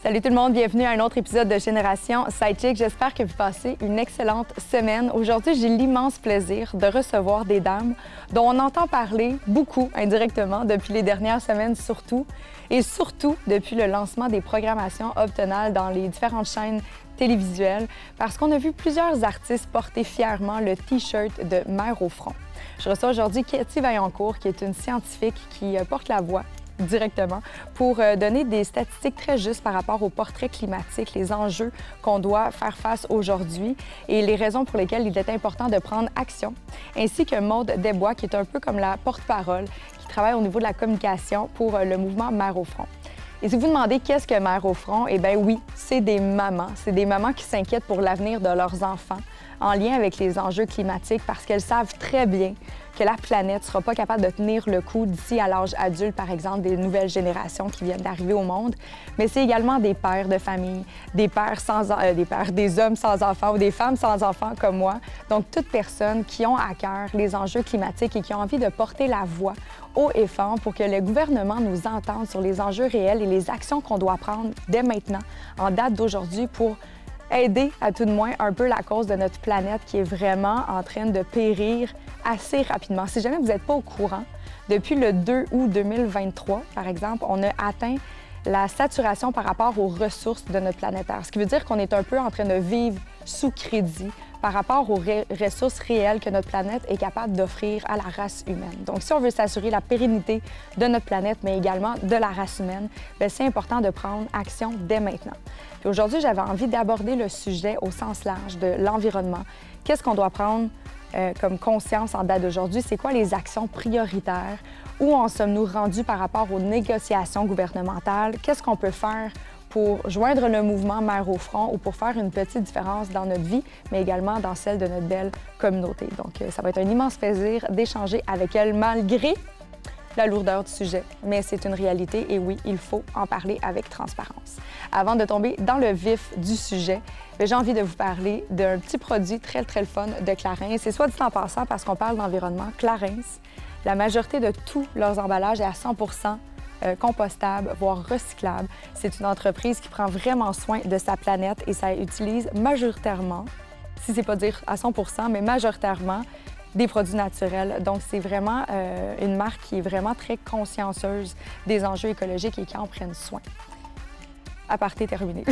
Salut tout le monde, bienvenue à un autre épisode de Génération Sidechick. J'espère que vous passez une excellente semaine. Aujourd'hui, j'ai l'immense plaisir de recevoir des dames dont on entend parler beaucoup indirectement depuis les dernières semaines surtout, et surtout depuis le lancement des programmations optionales dans les différentes chaînes télévisuelles, parce qu'on a vu plusieurs artistes porter fièrement le T-shirt de Mère au front. Je reçois aujourd'hui Katie Vaillancourt, qui est une scientifique qui euh, porte la voix directement pour euh, donner des statistiques très justes par rapport au portrait climatique, les enjeux qu'on doit faire face aujourd'hui et les raisons pour lesquelles il est important de prendre action, ainsi que Maude Desbois, qui est un peu comme la porte-parole, qui travaille au niveau de la communication pour euh, le mouvement Mère au front. Et si vous demandez qu'est-ce que Mère au front, eh bien oui, c'est des mamans. C'est des mamans qui s'inquiètent pour l'avenir de leurs enfants en lien avec les enjeux climatiques parce qu'elles savent très bien que la planète ne sera pas capable de tenir le coup d'ici à l'âge adulte, par exemple, des nouvelles générations qui viennent d'arriver au monde. Mais c'est également des pères de famille, des pères, sans, euh, des pères, des hommes sans enfants ou des femmes sans enfants comme moi. Donc, toutes personnes qui ont à cœur les enjeux climatiques et qui ont envie de porter la voix haut et fort pour que le gouvernement nous entende sur les enjeux réels et les actions qu'on doit prendre dès maintenant, en date d'aujourd'hui, pour aider à tout de moins un peu la cause de notre planète qui est vraiment en train de périr assez rapidement. Si jamais vous n'êtes pas au courant, depuis le 2 août 2023, par exemple, on a atteint la saturation par rapport aux ressources de notre planète Terre, ce qui veut dire qu'on est un peu en train de vivre sous crédit par rapport aux ressources réelles que notre planète est capable d'offrir à la race humaine. Donc, si on veut s'assurer la pérennité de notre planète, mais également de la race humaine, ben, c'est important de prendre action dès maintenant. Aujourd'hui, j'avais envie d'aborder le sujet au sens large de l'environnement. Qu'est-ce qu'on doit prendre euh, comme conscience en date d'aujourd'hui? C'est quoi les actions prioritaires? Où en sommes-nous rendus par rapport aux négociations gouvernementales? Qu'est-ce qu'on peut faire pour joindre le mouvement Mère au front ou pour faire une petite différence dans notre vie, mais également dans celle de notre belle communauté? Donc, euh, ça va être un immense plaisir d'échanger avec elle malgré la lourdeur du sujet, mais c'est une réalité et oui, il faut en parler avec transparence. Avant de tomber dans le vif du sujet, j'ai envie de vous parler d'un petit produit très, très fun de Clarins. C'est soit dit en passant parce qu'on parle d'environnement. Clarins, la majorité de tous leurs emballages est à 100% euh, compostable, voire recyclable. C'est une entreprise qui prend vraiment soin de sa planète et ça utilise majoritairement, si c'est pas dire à 100 mais majoritairement des produits naturels. Donc, c'est vraiment euh, une marque qui est vraiment très consciencieuse des enjeux écologiques et qui en prennent soin aparté terminé.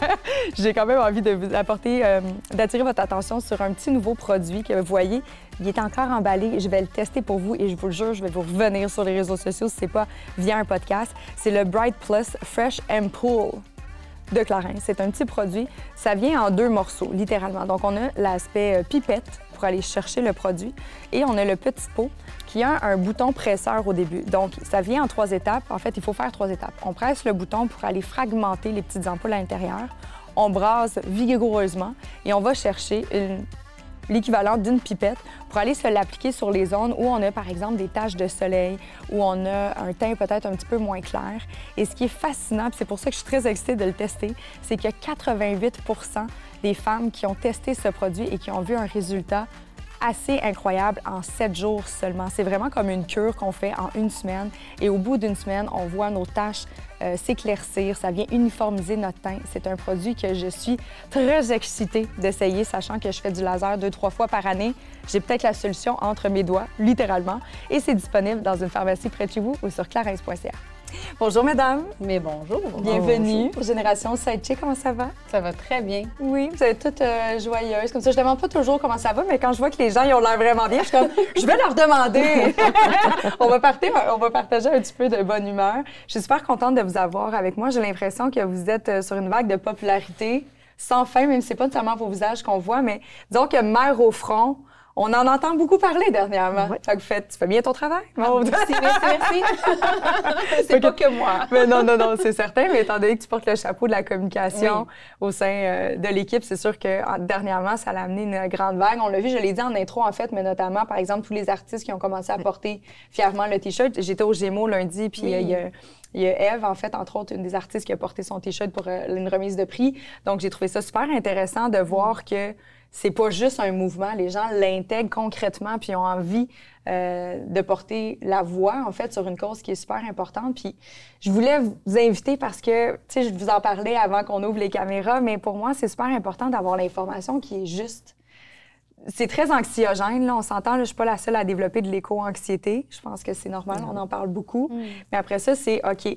J'ai quand même envie euh, d'attirer votre attention sur un petit nouveau produit que vous voyez. Il est encore emballé. Je vais le tester pour vous et je vous le jure, je vais vous revenir sur les réseaux sociaux si ce n'est pas via un podcast. C'est le Bright Plus Fresh and Pool de Clarins. C'est un petit produit. Ça vient en deux morceaux, littéralement. Donc, on a l'aspect euh, pipette pour aller chercher le produit et on a le petit pot qui a un bouton presseur au début. Donc, ça vient en trois étapes. En fait, il faut faire trois étapes. On presse le bouton pour aller fragmenter les petites ampoules à l'intérieur. On brasse vigoureusement et on va chercher l'équivalent d'une pipette pour aller se l'appliquer sur les zones où on a, par exemple, des taches de soleil, où on a un teint peut-être un petit peu moins clair. Et ce qui est fascinant, c'est pour ça que je suis très excitée de le tester, c'est que 88% des femmes qui ont testé ce produit et qui ont vu un résultat assez incroyable en sept jours seulement. C'est vraiment comme une cure qu'on fait en une semaine. Et au bout d'une semaine, on voit nos taches euh, s'éclaircir. Ça vient uniformiser notre teint. C'est un produit que je suis très excitée d'essayer, sachant que je fais du laser deux, trois fois par année. J'ai peut-être la solution entre mes doigts, littéralement. Et c'est disponible dans une pharmacie près de chez vous ou sur clarins.ca. Bonjour, mesdames. Mais bonjour. Bienvenue pour Génération Sidechick. Comment ça va? Ça va très bien. Oui, vous êtes toutes euh, joyeuses. Comme ça, je demande pas toujours comment ça va, mais quand je vois que les gens ils ont l'air vraiment bien, je suis comme, je vais leur demander. on, va partir, on va partager un petit peu de bonne humeur. Je suis super contente de vous avoir avec moi. J'ai l'impression que vous êtes euh, sur une vague de popularité sans fin, même si c'est pas nécessairement vos visages qu'on voit, mais disons que mère au front, On en entend beaucoup parler dernièrement. Fait que fait, tu fais bien ton travail. Ah, merci, merci, c'est pas que moi. Mais non, non, non, c'est certain. Mais étant donné que tu portes le chapeau de la communication au sein euh, de l'équipe, c'est sûr que dernièrement, ça a amené une grande vague. On l'a vu, je l'ai dit en intro, en fait, mais notamment, par exemple, tous les artistes qui ont commencé à porter fièrement le T-shirt. J'étais au Gémeaux lundi, puis il y a il y a Eve, en fait, entre autres, une des artistes qui a porté son T-shirt pour euh, une remise de prix. Donc, j'ai trouvé ça super intéressant de voir que c'est pas juste un mouvement. Les gens l'intègrent concrètement puis ont envie euh, de porter la voix, en fait, sur une cause qui est super importante. Puis je voulais vous inviter parce que, tu sais, je vous en parlais avant qu'on ouvre les caméras, mais pour moi, c'est super important d'avoir l'information qui est juste. C'est très anxiogène, là. On s'entend, je suis pas la seule à développer de l'éco-anxiété. Je pense que c'est normal, on en parle beaucoup. Mm. Mais après ça, c'est OK.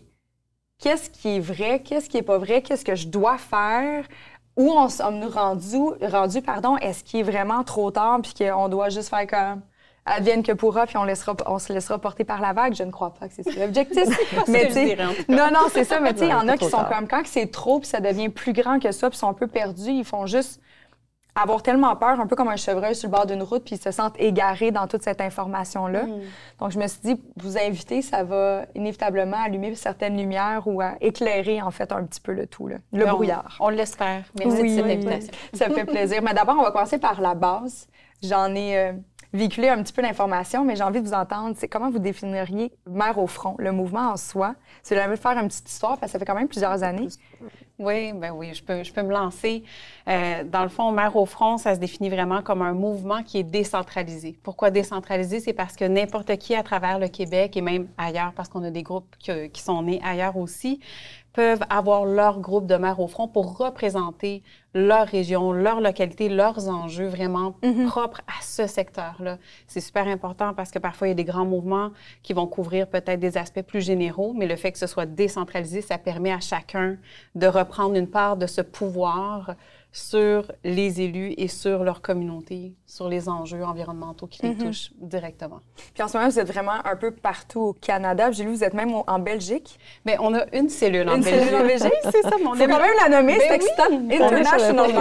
Qu'est-ce qui est vrai? Qu'est-ce qui est pas vrai? Qu'est-ce que je dois faire? Où on sommes-nous rendus, rendu, pardon, est-ce qu'il est vraiment trop tard puis qu'on doit juste faire comme advienne que pourra puis on, laissera, on se laissera porter par la vague? Je ne crois pas que c'est l'objectif. mais non, non, c'est ça. Mais tu sais, il y en a qui sont comme quand c'est trop puis ça devient plus grand que ça puis sont un peu perdus, ils font juste avoir tellement peur, un peu comme un chevreuil sur le bord d'une route, puis ils se sentent égarés dans toute cette information-là. Mm. Donc, je me suis dit, vous inviter, ça va inévitablement allumer certaines lumières ou éclairer, en fait, un petit peu le tout, le brouillard. On, l'espère. Merci de cette invitation. Ça fait plaisir. Mais d'abord, on va commencer par la base. J'en ai euh, véhiculé un petit peu d'informations, mais j'ai envie de vous entendre. C'est comment vous définiriez Mère au front, le mouvement en soi? C'est de faire une petite histoire, parce que ça fait quand même plusieurs années. Oui, ben oui, je peux, je peux me lancer. Euh, dans le fond, Mère au front, ça se définit vraiment comme un mouvement qui est décentralisé. Pourquoi décentralisé? C'est parce que n'importe qui à travers le Québec et même ailleurs, parce qu'on a des groupes qui sont nés ailleurs aussi, peuvent avoir leur groupe de maires au front pour représenter leur région, leur localité, leurs enjeux vraiment mhm. propres à ce secteur-là. C'est super important parce que parfois, il y a des grands mouvements qui vont couvrir peut-être des aspects plus généraux, mais le fait que ce soit décentralisé, ça permet à chacun de reprendre une part de ce pouvoir sur les élus et sur leur communauté, sur les enjeux environnementaux qui les mhm. touchent directement. Puis en ce moment, vous êtes vraiment un peu partout au Canada. J'ai lu vous êtes même en Belgique. Mais on a une cellule en une Belgique. Une cellule en Belgique, c'est ça. Mon Faut quand même la nommer, c'est excitant. International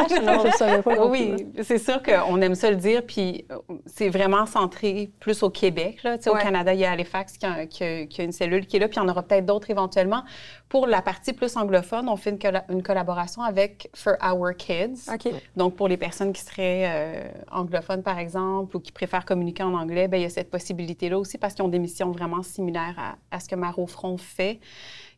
International. Oui, c'est sûr qu'on aime ça le dire. Puis euh, c'est vraiment centré plus au Québec. Là. Au Canada, il y a Halifax qui a, qui, a, une cellule qui est là. Puis il y en aura peut-être d'autres éventuellement. Pour la partie plus anglophone, on fait une, une collaboration avec For Our Kids. Donc, pour les personnes qui seraient euh, anglophones, par exemple, ou qui préfèrent communiquer en anglais, bien, il y a cette possibilité-là aussi parce qu'ils ont des missions vraiment similaires à, ce que Maro Front fait.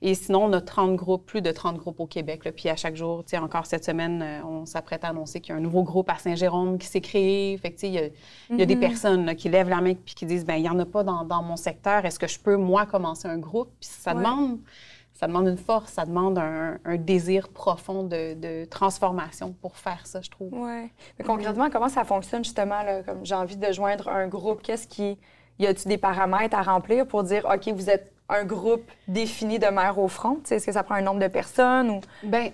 Et sinon, on a 30 groupes, plus de 30 groupes au Québec. Puis à chaque jour, encore cette semaine, euh, on s'apprête à annoncer qu'il y a un nouveau groupe à Saint-Jérôme qui s'est créé. Fait il y y a des mm-hmm. personnes qui lèvent la main puis qui disent, ben il n'y en a pas dans, dans mon secteur. Est-ce que je peux, moi, commencer un groupe? Puis ça demande ça demande une force, ça demande un, désir profond de, transformation pour faire ça, je trouve. Oui. Mais concrètement, comment ça fonctionne justement? Là, comme j'ai envie de joindre un groupe, qu'est-ce qui. Y a-t-il des paramètres à remplir pour dire, OK, vous êtes un groupe défini de mères au front? Est-ce que ça prend un nombre de personnes? Ou... Bien,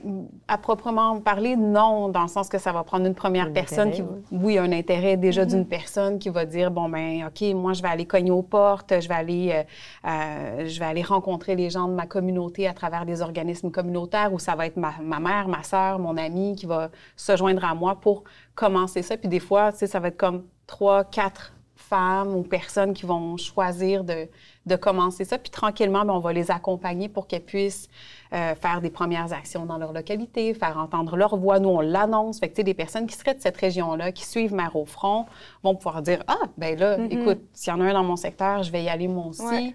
à proprement parler, non, dans le sens que ça va prendre une première personne qui, oui. un intérêt déjà d'une mm-hmm. personne qui va dire, bon, ben OK, moi, je vais aller cogner aux portes, je vais aller, euh, euh, je vais aller rencontrer les gens de ma communauté à travers des organismes communautaires où ça va être ma, ma mère, ma sœur, mon ami qui va se joindre à moi pour commencer ça. Puis des fois, tu sais, ça va être comme trois, quatre femmes ou personnes qui vont choisir de, de commencer ça. Puis tranquillement, bien, on va les accompagner pour qu'elles puissent euh, faire des premières actions dans leur localité, faire entendre leur voix. Nous, on l'annonce. Fait que, des personnes qui seraient de cette région-là, qui suivent Mère au front, vont pouvoir dire Ah, ben là, écoute, s'il y en a un dans mon secteur, je vais y aller moi aussi.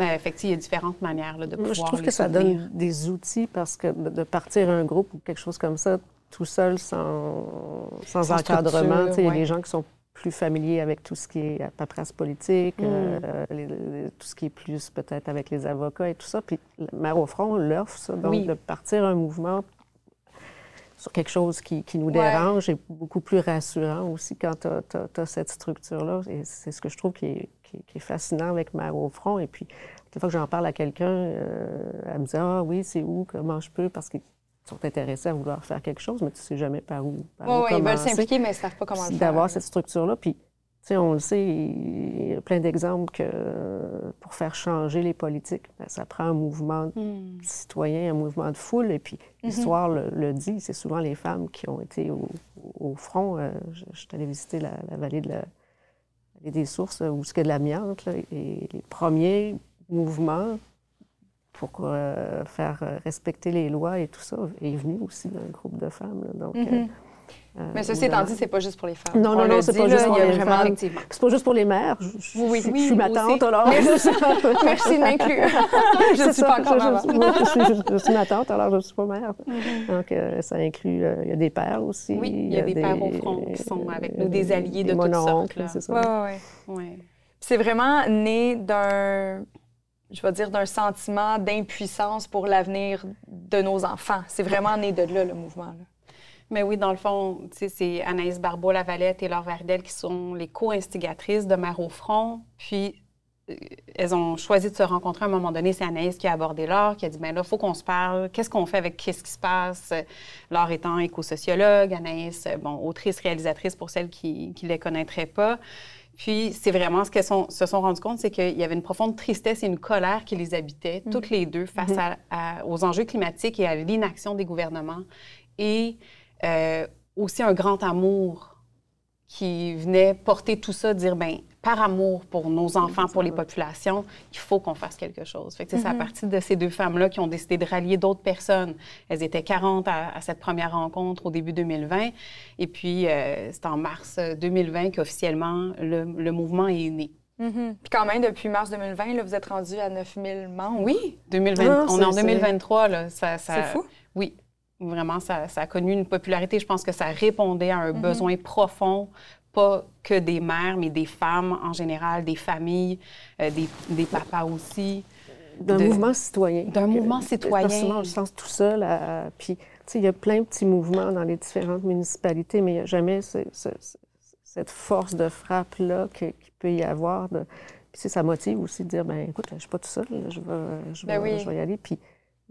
Euh, fait que, il y a différentes manières de pouvoir. Je trouve que ça donne des outils parce que de partir un groupe ou quelque chose comme ça, tout seul, sans, sans, encadrement, il y a des gens qui sont plus familier avec tout ce qui est paperasse politique, mm. euh, tout ce qui est plus peut-être avec les avocats et tout ça. Puis Mère au front l'offre, ça, donc de partir un mouvement sur quelque chose qui, nous dérange est beaucoup plus rassurant aussi quand tu as, cette structure-là. Et c'est ce que je trouve qui est, fascinant avec Mère au front. Et puis, chaque fois que j'en parle à quelqu'un, euh, elle me dit Ah oui, c'est où, comment je peux, parce que sont intéressés à vouloir faire quelque chose, mais tu ne sais jamais par où. oui, ils veulent s'impliquer, mais ils ne savent pas comment le faire. D'avoir cette structure-là. Puis, tu sais, on le sait, il y a plein d'exemples que pour faire changer les politiques, ben, ça prend un mouvement hmm. citoyen, un mouvement de foule. Et puis, mhm. l'histoire le, dit, c'est souvent les femmes qui ont été au, au, front, je, suis allée visiter la, vallée de la, des sources où il y a de l'amiante. Et les premiers mouvements pour faire respecter les lois et tout ça est venu aussi d'un groupe de femmes. donc. Euh, mais ceci étant dit, c'est pas juste pour les femmes. Non, non, non, c'est pas juste pour les femmes. C'est pas juste pour les mères. Je, oui, oui, je suis ma tante, alors. Merci de m'inclure. je ne suis pas encore je, suis, ma tante, alors je ne suis pas mère. Mm-hmm. Donc, euh, ça inclut, euh, il y a des pères aussi. Oui, il y a, des, pères au front qui sont avec nous, des alliés de toutes sortes. c'est ça. Oui, oui, oui. C'est vraiment né d'un je vais dire, d'un sentiment d'impuissance pour l'avenir de nos enfants. C'est vraiment né de là, le mouvement. Mais oui, dans le fond, c'est Anaïs Barbeau-Lavalette et Laure Verdel qui sont les co-instigatrices de Mère au front. Puis, euh, elles ont choisi de se rencontrer à un moment donné. C'est Anaïs qui a abordé Laure, qui a dit, bien là, il faut qu'on se parle. Qu'est-ce qu'on fait avec qu'est-ce qui se passe? Laure étant éco-sociologue, Anaïs, bon, autrice, réalisatrice pour celles qui ne les connaîtraient pas. Puis, c'est vraiment ce qu'elles se sont rendues compte, c'est qu'il y avait une profonde tristesse et une colère qui les habitait, mm. toutes les deux, face mm-hmm. aux enjeux climatiques et à l'inaction des gouvernements. Et euh, aussi un grand amour qui venait porter tout ça, dire, ben par amour pour nos enfants, pour les populations, il faut qu'on fasse quelque chose. Fait que, C'est à mm-hmm. partir de ces deux femmes-là qui ont décidé de rallier d'autres personnes. Elles étaient 40 à, cette première rencontre au début 2020. Et puis, euh, c'est en mars 2020 qu'officiellement, le, le, mouvement est né. Mm-hmm. Puis quand même, depuis mars 2020, là, vous êtes rendu à 9000 membres. Oui, 2020, ah, on est en 2023. Là, ça, ça, c'est fou. Oui, Vraiment, ça, a connu une popularité. Je pense que ça répondait à un mhm. besoin profond, pas que des mères, mais des femmes en général, des familles, euh, des, papas aussi. D'un mouvement citoyen. D'un mouvement citoyen. Souvent, on sens tout seul. À, puis, il y a plein de petits mouvements dans les différentes municipalités, mais il n'y a jamais cette force de frappe-là qu'il peut y avoir. De... Puis, ça motive aussi de dire, ben écoute, je ne suis pas tout seul, je, vais, je, ben je vais y aller. Puis,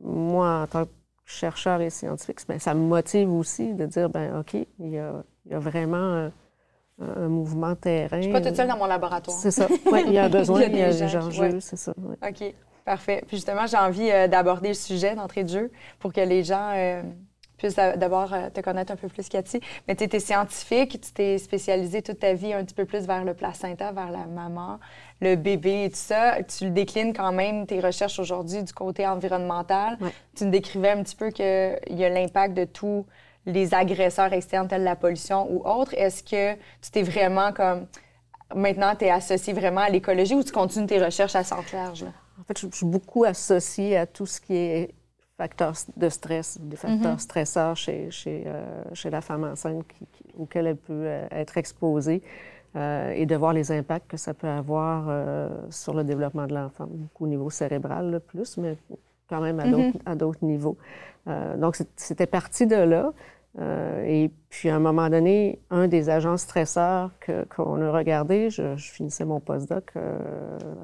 moi, en tant que chercheurs et scientifiques, mais ça me motive aussi de dire, ben OK, il y a, vraiment un, mouvement terrain. Je suis pas toute seule dans mon laboratoire. C'est ça. Il y a besoin, il y a des, enjeux, c'est ça. OK, parfait. Puis justement, j'ai envie euh, d'aborder le sujet d'entrée de jeu pour que les gens euh, puissent d'abord euh, te connaître un peu plus, Cathy. Mais tu étais scientifique, tu t'es spécialisée toute ta vie un petit peu plus vers le placenta, vers la maman le bébé et tout ça, tu le déclines quand même, tes recherches aujourd'hui du côté environnemental. Tu nous décrivais un petit peu qu'il y a l'impact de tous les agresseurs externes tels la pollution ou autres? Est-ce que tu t'es vraiment comme... Maintenant, tu es associé vraiment à l'écologie ou tu continues tes recherches à centre large? En fait, je, suis beaucoup associée à tout ce qui est facteurs de stress, des facteurs mm-hmm. stresseurs chez, chez, euh, chez, la femme enceinte auxquels elle peut euh, être exposée. Euh, et de voir les impacts que ça peut avoir euh, sur le développement de l'enfant, au niveau cérébral le plus, mais quand même à d'autres niveaux. Euh, donc, c'était parti de là. et puis, à un moment donné, un des agents stresseurs qu'on a regardé, je, finissais mon postdoc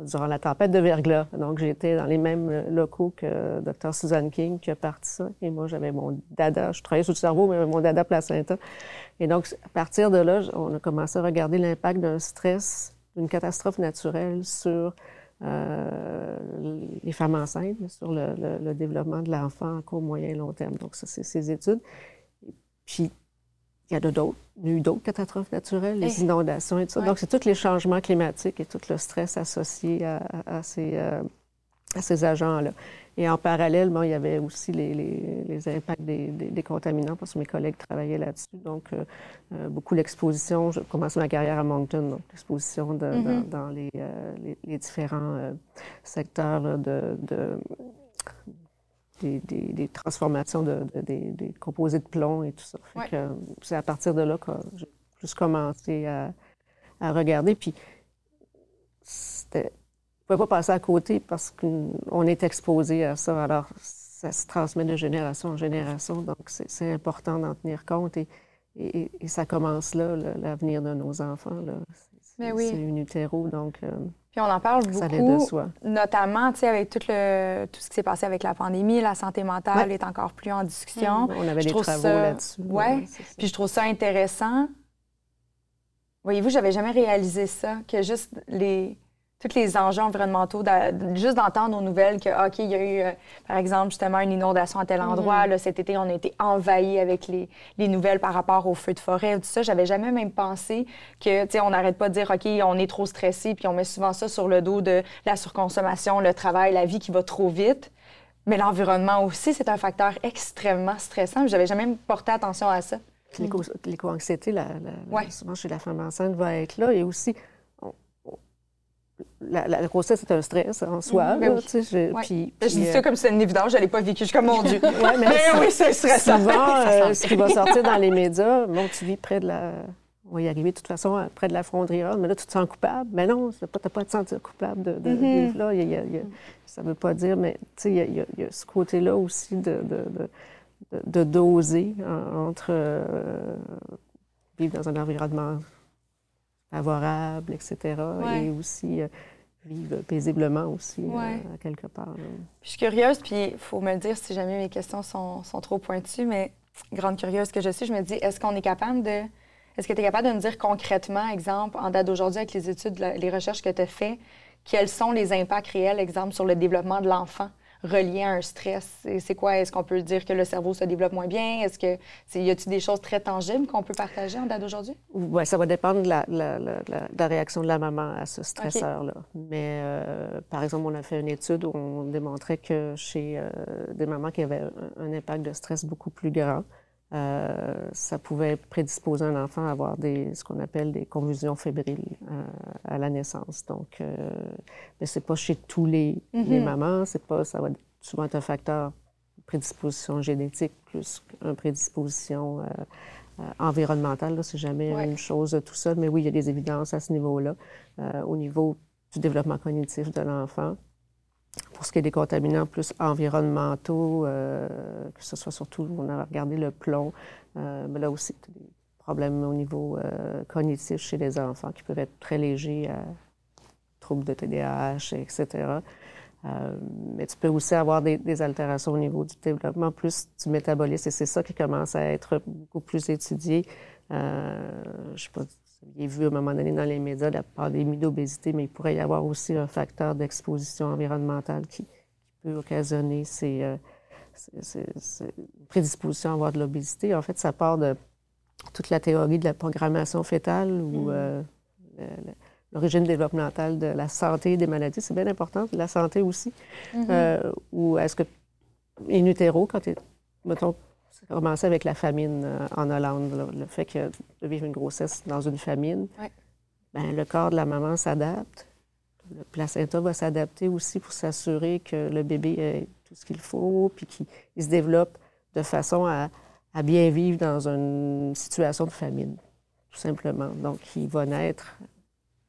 durant la tempête de verglas. Donc, j'étais dans les mêmes locaux que Dr. Susan King qui a parti ça. Et moi, j'avais mon dada, je travaillais sur le cerveau, mais mon dada placenta. Et donc, à partir de là, on a commencé à regarder l'impact d'un stress, d'une catastrophe naturelle sur euh, les femmes enceintes, sur le, développement de l'enfant à court, moyen et long terme. Donc, ça, c'est ces études. puis, il y a d'autres, eu d'autres catastrophes naturelles, les inondations et tout ça. Donc, c'est tous les changements climatiques et tout le stress associé à, ces, euh, à ces agents-là. Et en parallèle, il y avait aussi les, impacts des, contaminants, parce que mes collègues travaillaient là-dessus. Donc, euh, euh, beaucoup l'exposition. J'ai commencé ma carrière à Moncton, donc l'exposition mm-hmm. dans, euh, les, différents secteurs de, des, transformations de, des, composés de plomb et tout ça. c'est à partir de là que j'ai plus commencé à, à regarder. Puis, c'était ne pouvez pas passer à côté parce qu'on est exposé à ça. Alors, ça se transmet de génération en génération. Donc, c'est important d'en tenir compte. Et, et, ça commence là, l'avenir de nos enfants. C'est oui. une utéro, donc... Euh, Puis on en parle beaucoup, notamment avec tout, le, tout ce qui s'est passé avec la pandémie. La santé mentale est encore plus en discussion. On avait des travaux là-dessus. Oui, puis je trouve ça intéressant. Voyez-vous, j'avais jamais réalisé ça, que juste les tous les enjeux environnementaux, juste d'entendre aux nouvelles que, OK, il y a eu, euh, par exemple, justement, une inondation à tel endroit. Mm-hmm. Là, cet été, on a été envahi avec les, les, nouvelles par rapport aux feux de forêt, tout ça. J'avais jamais même pensé que, tu sais, on n'arrête pas de dire, OK, on est trop stressé, puis on met souvent ça sur le dos de la surconsommation, le travail, la vie qui va trop vite. Mais l'environnement aussi, c'est un facteur extrêmement stressant. J'avais jamais porté attention à ça. L'éco-anxiété, la, souvent chez la femme enceinte, va être là. Et aussi, la, grossesse, c'est un stress en soi. Mm -hmm. puis, je dis ça comme c'est une évidence, je ne l'ai pas vécu. Je suis comme, mon Dieu. ouais, mais, oui, c'est stressant. Souvent, euh, ce qui va sortir dans les médias, bon, tu vis près de la... On va y arriver de toute façon près de la frontière, mais là, tu te sens coupable. Mais non, tu n'as pas, à te sentir coupable de, de mm-hmm. vivre là. ça ne veut pas dire, mais il y, y, a ce côté-là aussi de, de, doser entre euh, vivre dans un environnement favorable, etc. Et aussi euh, vivre paisiblement aussi, euh, quelque part. Je suis curieuse, puis il faut me le dire si jamais mes questions sont, sont, trop pointues, mais grande curieuse que je suis, je me dis, est-ce qu'on est capable de... Est-ce que tu es capable de me dire concrètement, exemple, en date d'aujourd'hui, avec les études, les recherches que tu as faites, quels sont les impacts réels, exemple, sur le développement de l'enfant? Relié à un stress? C'est quoi? Est-ce qu'on peut dire que le cerveau se développe moins bien? Est-ce que y a-t-il des choses très tangibles qu'on peut partager en date d'aujourd'hui? Oui, ça va dépendre de la, réaction de la maman à ce stresseur-là. Mais euh, par exemple, on a fait une étude où on démontrait que chez euh, des mamans qui avaient un, impact de stress beaucoup plus grand, euh, ça pouvait prédisposer un enfant à avoir des, ce qu'on appelle des convulsions fébriles à la naissance. Donc, mais c'est pas chez tous les, les mm-hmm. mamans, c'est pas, ça va souvent être un facteur prédisposition génétique plus qu'une prédisposition euh, euh, environnementale. C'est jamais une chose tout seul, mais oui, il y a des évidences à ce niveau-là. Euh, au niveau du développement cognitif de l'enfant, pour ce qui est des contaminants plus environnementaux, que ce soit surtout, on a regardé le plomb, mais là aussi, des problèmes au niveau cognitif chez les enfants qui peuvent être très légers, troubles de TDAH, etc. Euh, mais tu peux aussi avoir des, altérations au niveau du développement plus du métabolisme et c'est ça qui commence à être beaucoup plus étudié. Euh, je ne sais pas vous avez vu à un moment donné dans les médias la pandémie d'obésité, mais il pourrait y avoir aussi un facteur d'exposition environnementale qui, peut occasionner ces, euh, prédispositions à avoir de l'obésité. En fait, ça part de toute la théorie de la programmation fétale ou mmh l'origine développementale de la santé des maladies. C'est bien important, la santé aussi. Mm-hmm. Euh, ou est-ce que, in utero, quand tu mettons, ça a commencé avec la famine euh, en Hollande, le fait que de vivre une grossesse dans une famine, ben, le corps de la maman s'adapte. Le placenta va s'adapter aussi pour s'assurer que le bébé ait tout ce qu'il faut, puis qu'il se développe de façon à, à bien vivre dans une situation de famine, tout simplement. Donc, il va naître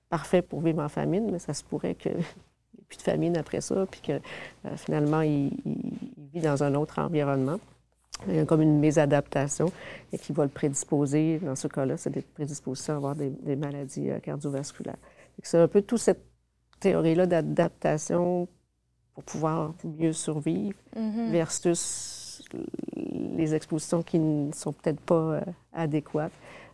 parfait pour vivre en famine, mais ça se pourrait qu'il n'y ait plus de famine après ça, puis que euh, finalement, il, vit dans un autre environnement. Il y a comme une mésadaptation et qui va le prédisposer, dans ce cas-là, c'est des prédispositions à avoir des, maladies euh, cardiovasculaires. C'est un peu toute cette théorie-là d'adaptation pour pouvoir mieux survivre mm-hmm. versus les expositions qui ne sont peut-être pas euh, adéquates.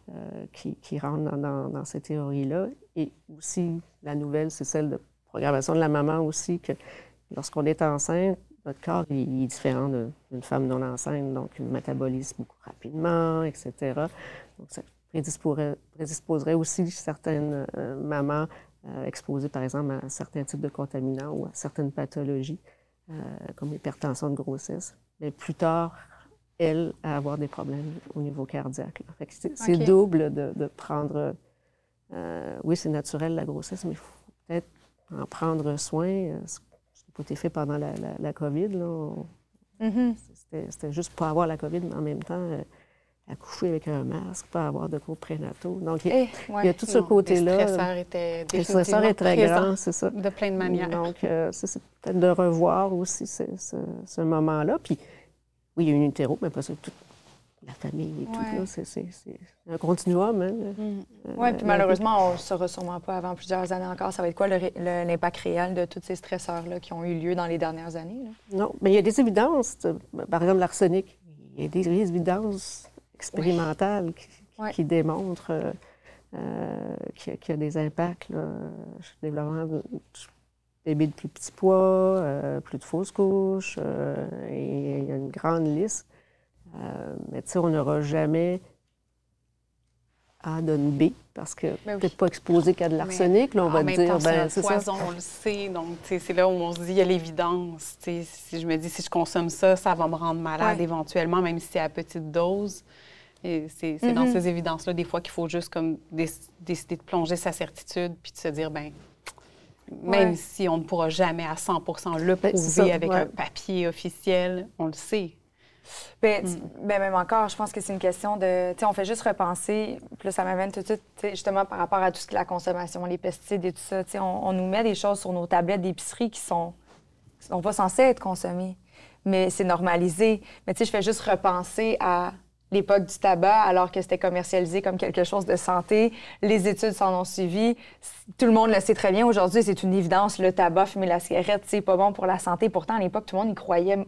Euh, qui, qui, rentrent dans, dans, ces théories-là. Et aussi, la nouvelle, c'est celle de programmation de la maman aussi, que lorsqu'on est enceinte, notre corps est différent d'une femme non enceinte, donc il métabolise beaucoup rapidement, etc. Donc, ça prédisposerait, prédisposerait aussi certaines euh, mamans euh, exposées, par exemple, à certains types de contaminants ou à certaines pathologies, comme l'hypertension de grossesse. Mais plus tard, elle, à avoir des problèmes au niveau cardiaque. C'est double de, prendre. Euh, oui, c'est naturel la grossesse, mais il faut peut-être en prendre soin. Euh, pas été fait pendant la, COVID. Mm-hmm. C'était juste pas avoir la COVID, mais en même temps, euh, accoucher avec un masque, pas avoir de cours prénataux. Donc, il y, a, eh, tout ce côté-là. Le stresseur était définitivement stresseur est très grand, c'est ça. De plein de manières. Donc, c'est peut-être de revoir aussi ce, ce moment-là. Puis, oui, il y a une utéro, mais pas ça, toute la famille et tout. C'est un continuum. Hein, mm. oui, puis malheureusement, on ne saura sûrement pas avant plusieurs années encore. Ça va être quoi l'impact réel de tous ces stresseurs-là qui ont eu lieu dans les dernières années? Non, mais il y a des évidences. Par exemple, l'arsenic. Il y a des évidences expérimentales qui, démontrent euh, qui, a, des impacts là, sur le développement de, bébés de plus petits poids, plus de fausses couches, et il y a une grande liste. Mais tu sais, on n'aura jamais a donne B, parce que ben peut-être pas exposé qu'à de l'arsenic, là, on va dire, ben, c'est poison, on le sait, donc c'est là où on se dit, il y a l'évidence. Si je me dis, si je consomme ça, ça va me rendre malade éventuellement, même si c'est à petite dose. C'est dans mm-hmm. ces évidences-là, des fois, qu'il faut juste comme décider de plonger sa certitude, puis de se dire, ben même si on ne pourra jamais à 100% le ben, prouver avec un papier officiel, on le sait. Bien, mm. même encore, je pense que c'est une question de. Tu sais, on fait juste repenser. Puis là, ça m'amène tout de suite, justement, par rapport à tout ce qui est la consommation, les pesticides et tout ça. Tu sais, on, nous met des choses sur nos tablettes d'épicerie qui sont, sont pas censées être consommées. Mais c'est normalisé. Mais tu sais, je fais juste repenser à l'époque du tabac, alors que c'était commercialisé comme quelque chose de santé. Les études s'en ont suivi. Tout le monde le sait très bien. Aujourd'hui, c'est une évidence. Le tabac, fumer la cigarette, c'est pas bon pour la santé. Pourtant, à l'époque, tout le monde y croyait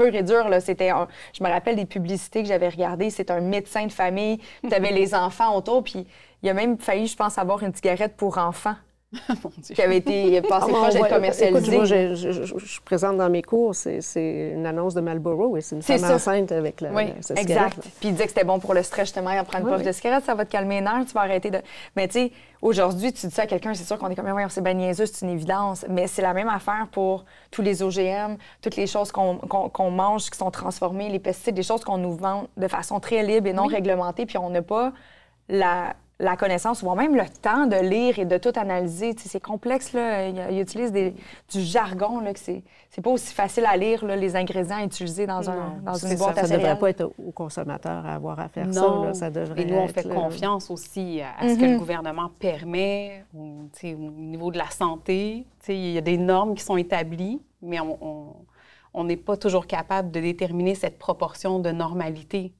peu réduire. Là. C'était je me rappelle des publicités que j'avais regardées. C'est un médecin de famille. Tu avais les enfants autour. Puis il a même failli, je pense, avoir une cigarette pour enfants. qui avait été passé ah, proche d'être commercialisé. moi, je, je, présente dans mes cours, c'est une annonce de Marlboro et c'est une femme enceinte avec la, oui, exact. Puis il disait que c'était bon pour le stress, justement, en prendre une puff de cigarette, ça va te calmer les nerfs, tu vas arrêter de... Mais tu sais, aujourd'hui, tu dis ça à quelqu'un, c'est sûr qu'on est comme, oui, c'est bien niaiseux, c'est une évidence, mais c'est la même affaire pour tous les OGM, toutes les choses qu'on mange qui sont transformées, les pesticides, des choses qu'on nous vend de façon très libre et non réglementée, puis on n'a pas la la connaissance, voire même le temps de lire et de tout analyser. c'est complexe, là. Il, utilise du jargon, là, que c'est, c'est pas aussi facile à lire, là, les ingrédients utilisés dans, un, dans une boîte ça, à Ça ne devrait pas être au consommateur à avoir à faire ça. Là. ça devrait et nous, on fait confiance aussi à, ce que le mm-hmm. gouvernement permet au, au niveau de la santé. Il y a des normes qui sont établies, mais on n'est pas toujours capable de déterminer cette proportion de normalité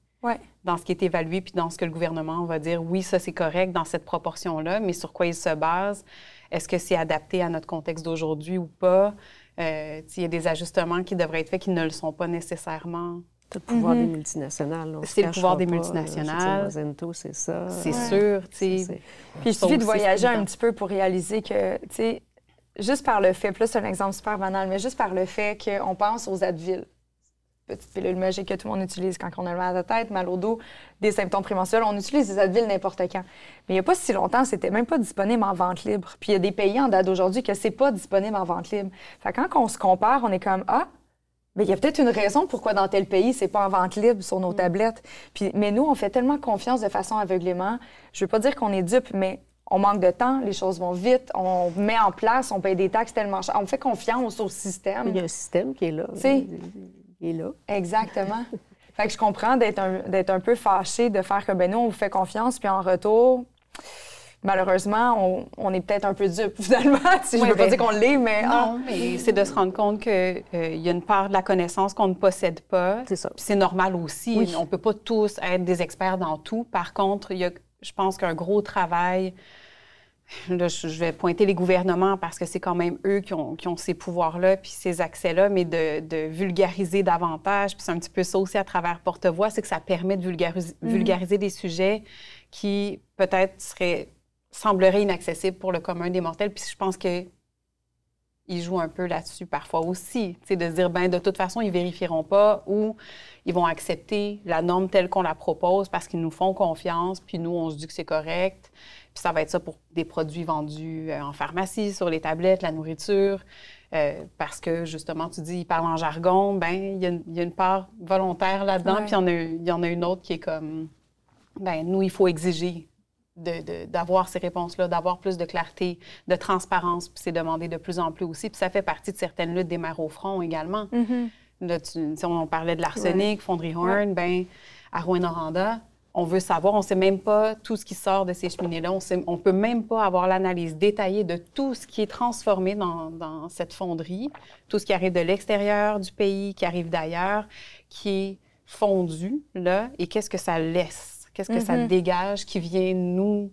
dans ce qui est évalué, puis dans ce que le gouvernement va dire, oui, ça c'est correct dans cette proportion-là, mais sur quoi il se base? Est-ce que c'est adapté à notre contexte d'aujourd'hui ou pas? Euh, il y a des ajustements qui devraient être faits qui ne le sont pas nécessairement. C'est le pouvoir des mhm. multinationales. C'est le pouvoir des multinationales. c'est ça. C'est sûr. Puis il suffit de voyager un petit peu pour réaliser que, tu sais, juste par le fait, c'est un exemple super banal, mais juste par le fait qu'on pense aux Advil petite pilule magique que tout le monde utilise quand on a mal à la tête, mal au dos, des symptômes prémenstruels. On utilise des Advil n'importe quand. Mais il n'y a pas si longtemps, c'était même pas disponible en vente libre. Puis il y a des pays en date d'aujourd'hui que c'est pas disponible en vente libre. Fait quand on se compare, on est comme ah, mais il y a peut-être une raison pourquoi dans tel pays, c'est pas en vente libre sur nos mm. tablettes. Puis, mais nous, on fait tellement confiance de façon aveuglément. Je veux pas dire qu'on est dupe, mais on manque de temps, les choses vont vite, on met en place, on paye des taxes tellement cher. On fait confiance au système. Il y a un système qui est là est là. Exactement. fait que je comprends d'être un, un peu fâché, de faire que, ben nous, on vous fait confiance, puis en retour, malheureusement, on, est peut-être un peu dupe, finalement. si je ne veux pas ben, dire qu'on l'est, mais... Non, ah. mais c'est de se rendre compte qu'il euh, y a une part de la connaissance qu'on ne possède pas. C'est ça. c'est normal aussi. On ne peut pas tous être des experts dans tout. Par contre, il y a, je pense qu'un gros travail Là, je vais pointer les gouvernements parce que c'est quand même eux qui ont, ces pouvoirs-là puis ces accès-là, mais de, vulgariser davantage. Puis c'est un petit peu ça aussi à travers Porte-Voix, c'est que ça permet de vulgariser, mhm. vulgariser des sujets qui peut-être seraient, sembleraient inaccessibles pour le commun des mortels. Puis je pense que ils jouent un peu là-dessus parfois aussi, de se dire, ben de toute façon, ils vérifieront pas ou ils vont accepter la norme telle qu'on la propose parce qu'ils nous font confiance, puis nous, on se dit que c'est correct. Puis ça va être ça pour des produits vendus euh, en pharmacie, sur les tablettes, la nourriture. Euh, parce que justement, tu dis, ils parlent en jargon, ben il y, a une part volontaire là-dedans, puis il y, en a une autre qui est comme, ben nous, il faut exiger d'avoir ces réponses-là, d'avoir plus de clarté, de transparence, puis c'est demandé de plus en plus aussi. Puis ça fait partie de certaines luttes des mères au front également. Mm-hmm. Là, tu, on, parlait de l'arsenic, Fonderie Horn, ben à Rouen-Noranda, on veut savoir, on ne sait même pas tout ce qui sort de ces cheminées-là. On ne peut même pas avoir l'analyse détaillée de tout ce qui est transformé dans, cette fonderie, tout ce qui arrive de l'extérieur du pays, qui arrive d'ailleurs, qui est fondu là, et qu'est-ce que ça laisse, qu'est-ce que ça mm-hmm. dégage, qui vient nous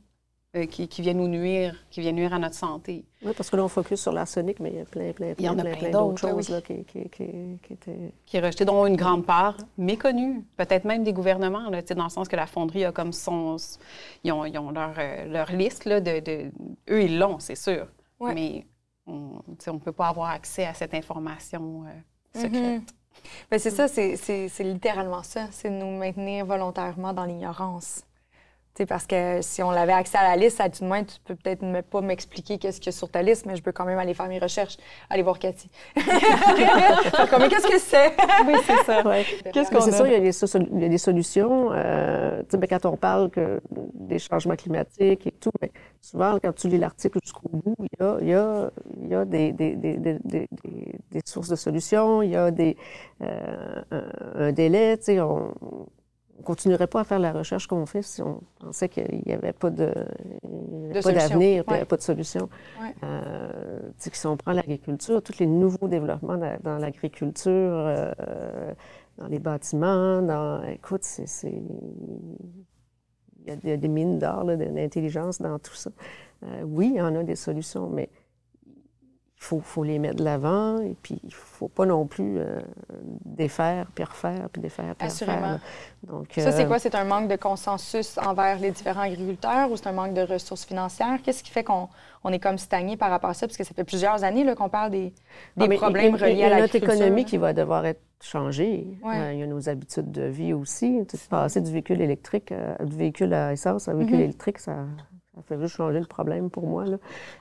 euh, qui, qui, viennent nous nuire, qui viennent nuire à notre santé? Oui, parce que là, on focus sur l'arsenic, mais il y a plein, plein, plein, plein, plein d'autres choses là, qui, qui, qui, étaient... Qui est rejeté, dont une grande part méconnue, peut-être même des gouvernements, là, dans le sens que la fonderie a comme son... Ils ont, ils ont leur, euh, leur, liste, là, de, de... Eux, ils l'ont, c'est sûr. Ouais. Mais on ne peut pas avoir accès à cette information euh, secrète. Mm -hmm. Bien, c'est ça, c'est littéralement ça. C'est nous maintenir volontairement dans l'ignorance parce que si on avait accès à la liste, à tout de moins, tu peux peut-être ne pas m'expliquer qu'est-ce qu'il y a sur ta liste, mais je peux quand même aller faire mes recherches, aller voir Cathy. mais qu'est-ce que c'est? oui, c'est ça. Ouais. Qu'est-ce qu'on C'est sûr, il y, a des, il y a des solutions. Euh, ben, quand on parle que des changements climatiques et tout, mais souvent, quand tu lis l'article jusqu'au bout, il y a, il y a, il y a des, des, des, des, sources de solutions, il y a des, euh, un, un, délai. On, on continuerait pas à faire la recherche qu'on fait si on pensait qu'il n'y avait pas de, de pas d'avenir, pas de solution. Ouais. Euh, si on prend l'agriculture, tous les nouveaux développements dans, l'agriculture, euh, dans les bâtiments, dans, écoute, c'est, il y, a des mines d'or, d'intelligence dans tout ça. Euh, oui, il y en a des solutions, mais faut, faut, les mettre de l'avant et puis il ne faut pas non plus euh, défaire, puis refaire, puis défaire, puis Assurément. Donc, Ça, c'est euh, quoi? C'est un manque de consensus envers les différents agriculteurs ou c'est un manque de ressources financières? Qu'est-ce qui fait qu'on on est comme stagné par rapport à ça? Parce que ça fait plusieurs années qu'on parle des, des ah, problèmes il, reliés à l'agriculture. notre économie qui va devoir être changée. Ouais. Euh, il y a nos habitudes de vie aussi. Passer du véhicule électrique, euh, du véhicule à essence à un véhicule mm -hmm. électrique, ça ça fait juste changer le problème pour moi. Là.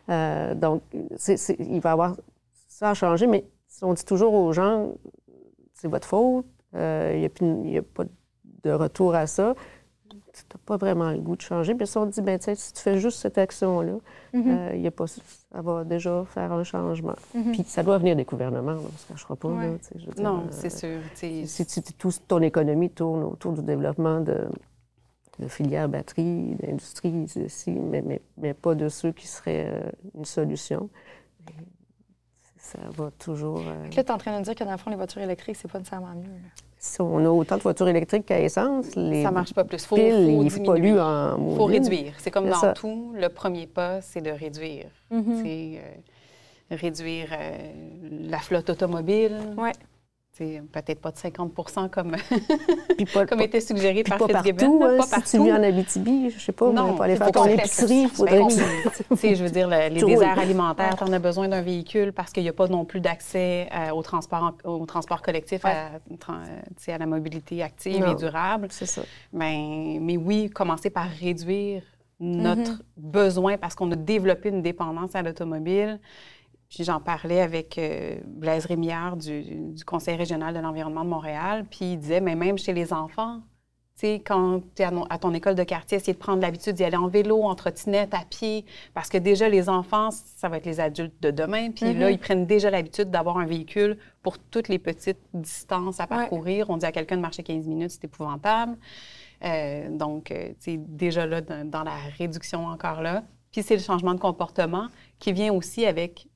Euh, donc, c est, c est, il va y avoir ça à changer, mais si on dit toujours aux gens, c'est votre faute, euh, il n'y a, a, pas de retour à ça, tu n'as pas vraiment le goût de changer. Puis si on dit, ben, si tu fais juste cette action-là, mm -hmm. euh, y a pas, ça va déjà faire un changement. Mm -hmm. Puis ça doit venir des gouvernements, là, on ne se cachera pas. Ouais. Là, je dire, non, c'est sûr. Si, si toute ton économie tourne autour du développement de de filière batterie, d'industrie ici, mais, mais, mais, pas de ceux qui seraient euh, une solution. Ça va toujours. Euh... Là, tu es en train de dire que dans le fond, les voitures électriques, c'est pas nécessairement mieux. Là. Si on a autant de voitures électriques qu'à essence, les ça marche pas plus. Faut, piles, faut ils polluent en Il faut réduire. C'est comme dans ça. tout, le premier pas, c'est de réduire. Mm -hmm. C'est euh, réduire euh, la flotte automobile. Ouais peut-être pas de 50% comme, pas, comme était suggéré par pas Fitzgibbon. Partout, là, hein, pas si partout. tu vis en Abitibi, je sais pas, non, pour aller faire ton épicerie, il faudrait... Ben, je veux dire, le, les déserts alimentaires, tu en as besoin d'un véhicule parce qu'il n'y a pas non plus d'accès euh, au, transport, au transport collectif, ouais. à, à, la mobilité active non, et durable. C'est ça. Ben, mais oui, commencer par réduire notre mm -hmm. besoin parce qu'on a développé une dépendance à l'automobile. Puis j'en parlais avec euh, Blaise Rémillard du, du, Conseil régional de l'environnement de Montréal, puis il disait, mais même chez les enfants, tu sais, quand tu es à, à, ton école de quartier, essayer de prendre l'habitude d'y aller en vélo, en trottinette, à pied, parce que déjà, les enfants, ça va être les adultes de demain, puis mm -hmm. là, ils prennent déjà l'habitude d'avoir un véhicule pour toutes les petites distances à parcourir. Ouais. On dit à quelqu'un de marcher 15 minutes, c'est épouvantable. Euh, donc, euh, tu sais, déjà là, dans, dans la réduction encore là. Puis c'est le changement de comportement qui vient aussi avec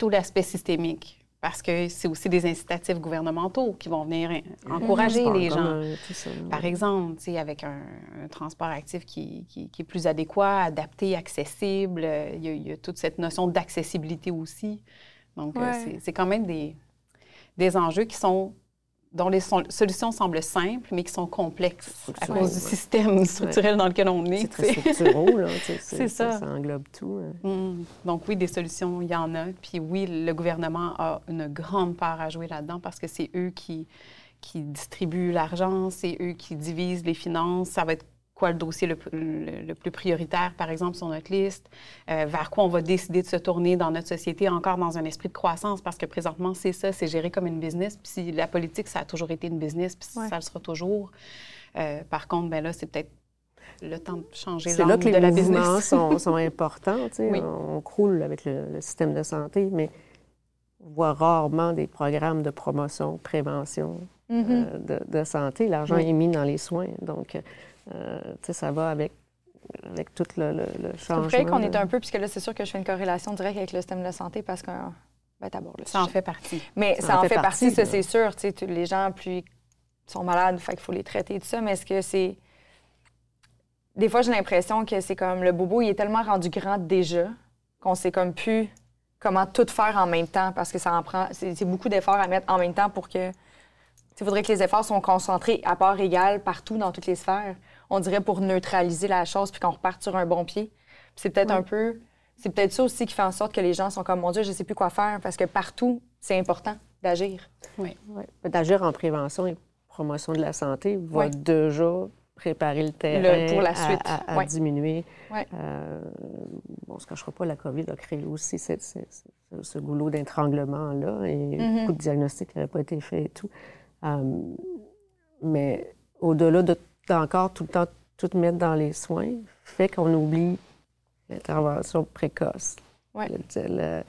tout l'aspect systémique. Parce que c'est aussi des incitatifs gouvernementaux qui vont venir encourager mmh, les gens. Ça, Par exemple, avec un, un, transport actif qui, qui, qui, est plus adéquat, adapté, accessible. Il y a, il y a toute cette notion d'accessibilité aussi. Donc, ouais. c'est quand même des, des enjeux qui sont dont les solutions semblent simples, mais qui sont complexes à cause du système structurel dans lequel on est. C'est très structurel, là. C'est ça. Ça englobe tout. Hein. Mm. Donc oui, des solutions, il y en a. Puis oui, le gouvernement a une grande part à jouer là-dedans parce que c'est eux qui, qui distribuent l'argent, c'est eux qui divisent les finances. Ça va être quoi le dossier le, le, le, plus prioritaire, par exemple, sur notre liste, euh, vers quoi on va décider de se tourner dans notre société, encore dans un esprit de croissance, parce que présentement, c'est ça, c'est géré comme une business. Puis si la politique, ça a toujours été une business, puis ouais. ça le sera toujours. Euh, par contre, ben là, c'est peut-être le temps de changer l'angle de la business. C'est là que les mouvements sont, sont importants. Oui. On croule avec le, le, système de santé, mais on voit rarement des programmes de promotion, prévention mm -hmm. euh, de, de, santé. L'argent oui. est mis dans les soins. Donc, ça va avec, avec tout le, le, le changement. C'est vrai qu'on est un peu, puisque là, c'est sûr que je fais une corrélation directe avec le système de santé parce que. Ben, d'abord, ça en fait partie. Mais ça, ça en, fait, fait partie, partie ça, c'est sûr. Les gens, plus sont malades, il faut les traiter et tout ça. Mais est-ce que c'est. des fois, j'ai l'impression que c'est comme le bobo, il est tellement rendu grand déjà qu'on sait comme plus comment tout faire en même temps parce que ça en prend. C'est beaucoup d'efforts à mettre en même temps pour que. Il faudrait que les efforts soient concentrés à part égale partout dans toutes les sphères. On dirait pour neutraliser la chose puis qu'on reparte sur un bon pied. C'est peut-être un peu. C'est peut-être ça aussi qui fait en sorte que les gens sont comme mon Dieu, je sais plus quoi faire parce que partout, c'est important d'agir. Oui. D'agir en prévention et promotion de la santé va déjà préparer le terrain pour la suite. à, diminuer. Euh, bon, on ne se cachera pas, la COVID a créé aussi ce goulot d'étranglement-là et beaucoup de diagnostics n'avaient pas été faits et tout. Euh, mais au-delà de encore tout le temps tout mettre dans les soins, fait qu'on oublie l'intervention précoce. Ouais. Le,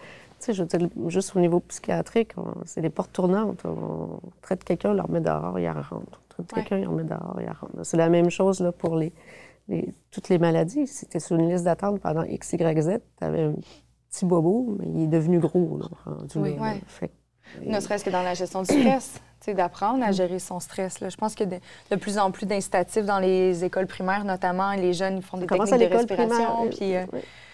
je veux dire, juste au niveau psychiatrique, c'est des portes tournantes. On traite quelqu'un, on leur met dehors, il rentre quelqu'un, il en met dehors, il rentre. C'est la même chose là, pour les, toutes les maladies. Si tu sur une liste d'attente pendant X, Y, Z, tu avais un petit bobo, mais il est devenu gros. Là, oui. Ne serait-ce que dans la gestion du stress, d'apprendre à gérer son stress. Là. Je pense que de, de plus en plus d'incitatifs dans les écoles primaires, notamment, les jeunes font des techniques de respiration. Puis, euh,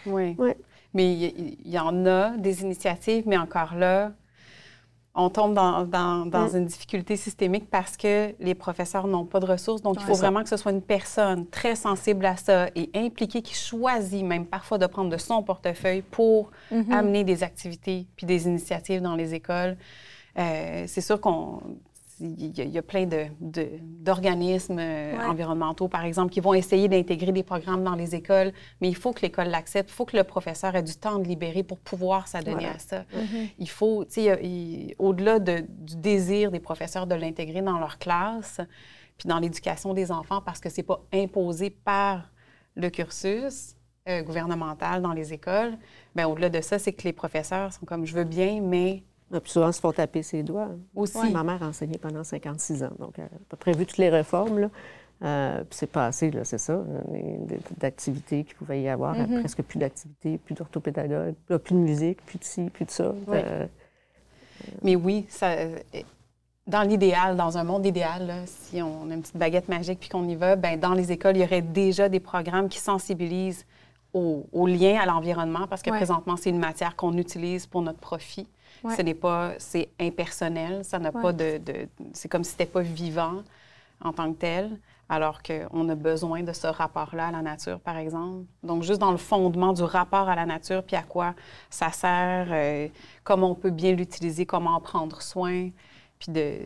oui. oui. Mais il y, en a des initiatives, mais encore là, on tombe dans, mm. une difficulté systémique parce que les professeurs n'ont pas de ressources. Donc, il faut vraiment que ce soit une personne très sensible à ça et impliquée qui choisit même parfois de prendre de son portefeuille pour mm-hmm. amener des activités puis des initiatives dans les écoles. Euh, c'est sûr qu'on il y, a, plein d'organismes euh, environnementaux, par exemple, qui vont essayer d'intégrer des programmes dans les écoles, mais il faut que l'école l'accepte, il faut que le professeur ait du temps de libérer pour pouvoir s'adonner à ça. Mm-hmm. Il faut, tu sais, au-delà du désir des professeurs de l'intégrer dans leur classe, puis dans l'éducation des enfants, parce que c'est pas imposé par le cursus euh, gouvernemental dans les écoles, bien, au-delà de ça, c'est que les professeurs sont comme, je veux bien, mais puis souvent, se font taper ses doigts. Aussi. Ma mère a enseigné pendant 56 ans, donc elle n'a pas prévu toutes les réformes. Là. Euh, puis c'est passé, là, c'est ça, euh, d'activités qu'il pouvait y avoir, mm-hmm. presque plus d'activités, plus d'orthopédagogue, plus de musique, plus de ci, plus de ça. Euh, Mais oui, ça, dans l'idéal, dans un monde idéal, si on a une petite baguette magique puis qu'on y va, ben dans les écoles, il y aurait déjà des programmes qui sensibilisent au, lien à l'environnement, parce que présentement, c'est une matière qu'on utilise pour notre profit. Ce n'est pas, c'est impersonnel, ça n'a pas de, c'est comme si c'était pas vivant en tant que tel, alors qu'on a besoin de ce rapport-là à la nature, par exemple. Donc, juste dans le fondement du rapport à la nature, puis à quoi ça sert, euh, comment on peut bien l'utiliser, comment en prendre soin, puis de,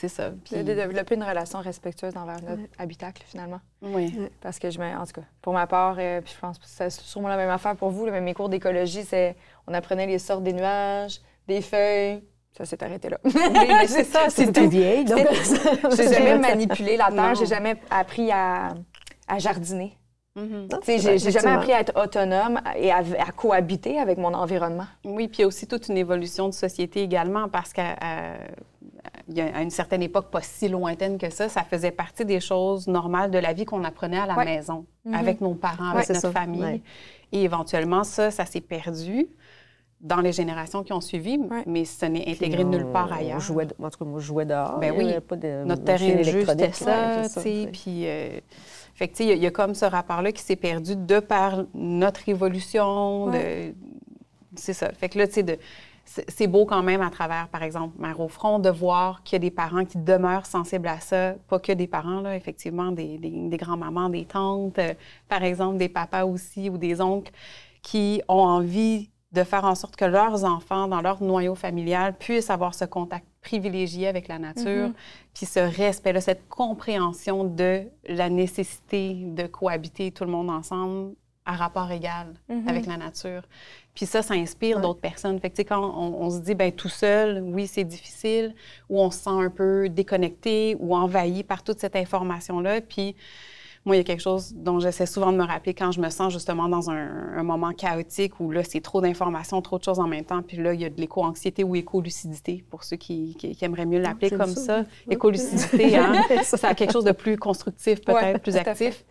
c'est ça. Puis... De développer une relation respectueuse envers notre habitacle, finalement. Oui. Parce que, je me... en tout cas, pour ma part, euh, puis je pense que c'est sûrement la même affaire pour vous, mais mes cours d'écologie, c'est on apprenait les sortes des nuages, des feuilles. Ça s'est arrêté là. C'est ça, c'était vieille. Donc... j'ai jamais manipulé la terre, j'ai jamais appris à, à jardiner. Mm-hmm. J'ai jamais appris à être autonome et à, cohabiter avec mon environnement. Oui, puis il y a aussi toute une évolution de société également parce qu'à à une certaine époque pas si lointaine que ça, ça faisait partie des choses normales de la vie qu'on apprenait à la maison, mm-hmm. avec nos parents, avec notre famille. Et éventuellement, ça, ça s'est perdu dans les générations qui ont suivi, mais ce n'est intégré nulle part ailleurs. On jouait, en tout cas, moi, je jouais dehors. Ben oui, pas de notre terrain de jeu, c'était ça, tu sais, puis... Euh, fait que, il y, a comme ce rapport-là qui s'est perdu de par notre évolution, C'est ça. Fait que là, tu sais, c'est beau quand même à travers, par exemple, Mère au front, de voir qu'il y a des parents qui demeurent sensibles à ça. Pas que des parents, là, effectivement, des, des, grands-mamans, des tantes, euh, par exemple, des papas aussi ou des oncles qui ont envie de faire en sorte que leurs enfants, dans leur noyau familial, puissent avoir ce contact privilégié avec la nature, mm-hmm. puis ce respect-là, cette compréhension de la nécessité de cohabiter tout le monde ensemble à rapport égal mm-hmm. avec la nature. Puis ça, ça inspire d'autres personnes. Fait que, quand on, se dit, ben tout seul, oui, c'est difficile, ou on se sent un peu déconnecté ou envahi par toute cette information-là. Puis moi, il y a quelque chose dont j'essaie souvent de me rappeler quand je me sens justement dans un, moment chaotique où là, c'est trop d'informations, trop de choses en même temps. Puis là, il y a de l'éco-anxiété ou éco-lucidité, pour ceux qui, aimeraient mieux l'appeler ah, comme ça. Éco-lucidité, hein? ça, a quelque chose de plus constructif, peut-être, plus actif.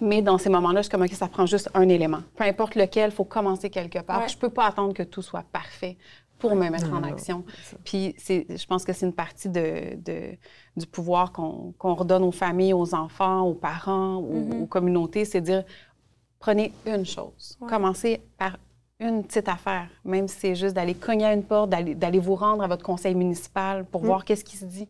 Mais dans ces moments-là, je suis comme, OK, ça prend juste un élément. Peu importe lequel, il faut commencer quelque part. Je ne peux pas attendre que tout soit parfait pour me mettre en action. Puis je pense que c'est une partie de, du pouvoir qu'on redonne aux familles, aux enfants, aux parents, aux, mm-hmm. communautés, c'est dire prenez une chose. Commencez par une petite affaire, même si c'est juste d'aller cogner à une porte, d'aller vous rendre à votre conseil municipal pour mm. voir qu'est-ce qui se dit.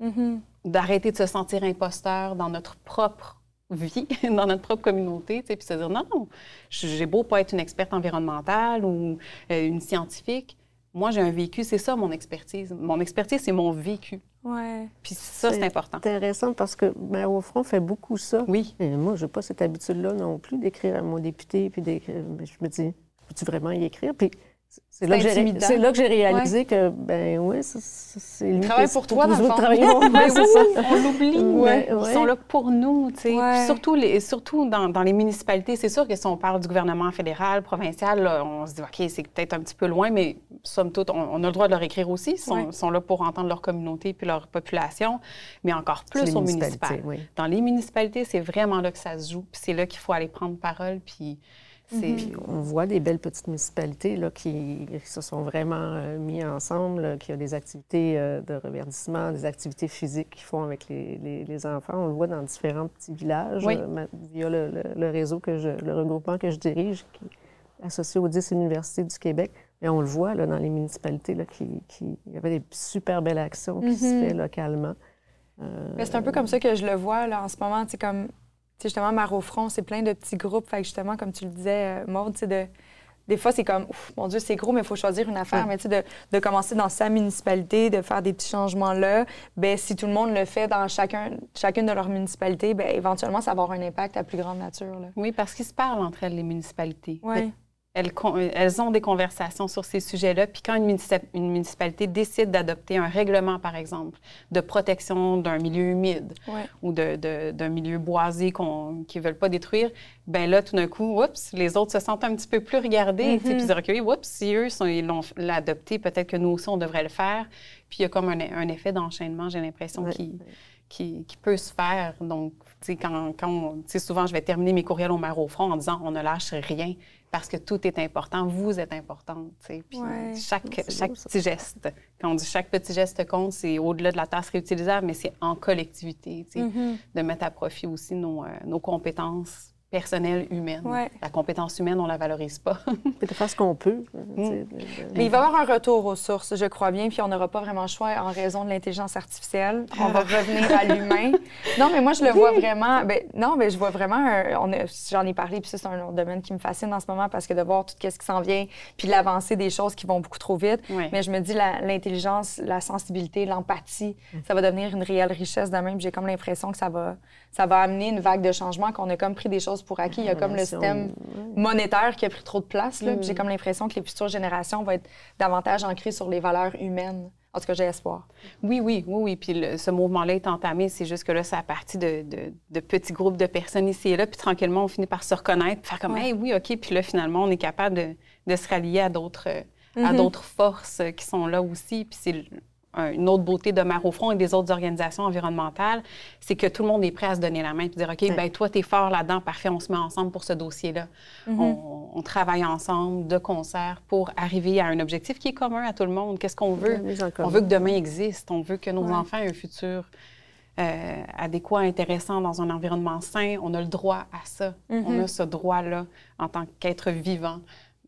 Mm-hmm. D'arrêter de se sentir imposteur dans notre propre vie, dans notre propre communauté, puis se dire non, non, j'ai beau pas être une experte environnementale ou euh, une scientifique, moi, j'ai un vécu, c'est ça mon expertise. Mon expertise, c'est mon vécu. Ouais. Puis ça, c'est important. intéressant parce que Mère au front fait beaucoup ça. Oui. Et moi, je n'ai pas cette habitude-là non plus d'écrire à mon député, puis d'écrire. Je me dis, peux-tu vraiment y écrire? Puis c'est là, là, que j'ai réalisé que, ben oui, c'est lui. Ils travaillent pour toi, dans le fond. On l'oublie. Ouais, Ils sont là pour nous, tu sais. Surtout, les, surtout dans, dans les municipalités. C'est sûr que si on parle du gouvernement fédéral, provincial, on se dit, OK, c'est peut-être un petit peu loin, mais somme toute, on, a le droit de leur écrire aussi. Ils sont, sont, là pour entendre leur communauté puis leur population, mais encore plus aux municipalités. Dans les municipalités, c'est vraiment là que ça se joue. Puis c'est là qu'il faut aller prendre parole, puis Mhm. on voit des belles petites municipalités là, qui, se sont vraiment euh, mis ensemble, qui ont des activités euh, de reverdissement, des activités physiques qu'ils font avec les, enfants. On le voit dans différents petits villages euh, via le, réseau, que je, le regroupement que je dirige, qui est associé aux 10 universités du Québec. Et on le voit là, dans les municipalités, là, qui, qui, il y avait des super belles actions qui se mhm. font localement. c'est un peu comme ça que je le vois là, en ce moment. Comme justement, Mar au front, c'est plein de petits groupes. Fait que justement, comme tu le disais, euh, tu sais, de, des fois, c'est comme, mon Dieu, c'est gros, mais il faut choisir une affaire. Mais tu sais, de, de, commencer dans sa municipalité, de faire des petits changements là, ben si tout le monde le fait dans chacun, chacune de leurs municipalités, ben éventuellement, ça va avoir un impact à plus grande nature. Là. Oui, parce qu'ils se parlent entre elles, les municipalités. Oui elles, ont des conversations sur ces sujets-là. Puis quand une, municipalité décide d'adopter un règlement, par exemple, de protection d'un milieu humide ou d'un milieu boisé qu'ils ne veulent pas détruire, ben là, tout d'un coup, oups, les autres se sentent un petit peu plus regardés. Puis ils reculent, oups, si eux ils l'ont adopté, peut-être que nous aussi, on devrait le faire. Puis il y a comme un, effet d'enchaînement, j'ai l'impression, qui, qui, peut se faire. Donc, quand, quand souvent, je vais terminer mes courriels au maire au front en disant on ne lâche rien parce que tout est important. Vous êtes importante. Puis chaque, chaque petit geste, quand on dit chaque petit geste compte, c'est au-delà de la tasse réutilisable, mais c'est en collectivité, mm-hmm. de mettre à profit aussi nos, euh, nos compétences personnelle humaine. La compétence humaine, on la valorise pas. de faire ce qu'on peut. Mm. Mais il va y avoir un retour aux sources, je crois bien, puis on n'aura pas vraiment le choix en raison de l'intelligence artificielle. On va revenir à l'humain. Non, mais moi, je le vois vraiment. Ben, non, mais je vois vraiment. J'en ai parlé, puis ça, c'est un autre domaine qui me fascine en ce moment parce que de voir tout ce qui s'en vient, puis l'avancée des choses qui vont beaucoup trop vite. Mais je me dis, l'intelligence, la, sensibilité, l'empathie, mm. ça va devenir une réelle richesse de même. J'ai comme l'impression que ça va, ça va amener une vague de changement, qu'on a comme pris des choses pour acquis. Il y a comme le système monétaire qui a pris trop de place. J'ai mm. comme l'impression que les futures générations vont être davantage ancrées sur les valeurs humaines. En tout cas, j'ai espoir. Oui, oui, oui, oui. Puis ce mouvement-là est entamé. C'est juste que là, ça a parti de, de, petits groupes de personnes ici et là. Puis tranquillement, on finit par se reconnaître, faire comme, hey, oui, OK. Puis là, finalement, on est capable de, de se rallier à d'autres. à mm-hmm. d'autres forces qui sont là aussi. Puis c'est une autre beauté de Mère au front et des autres organisations environnementales, c'est que tout le monde est prêt à se donner la main et dire OK, ben toi, tu es fort là-dedans, parfait, on se met ensemble pour ce dossier-là. Mm-hmm. on, travaille ensemble de concert pour arriver à un objectif qui est commun à tout le monde. Qu'est-ce qu'on veut? On veut que demain existe, on veut que nos enfants aient un futur. Euh, adéquat, intéressant dans un environnement sain, on a le droit à ça. On mm-hmm. a ce droit-là en tant qu'être vivant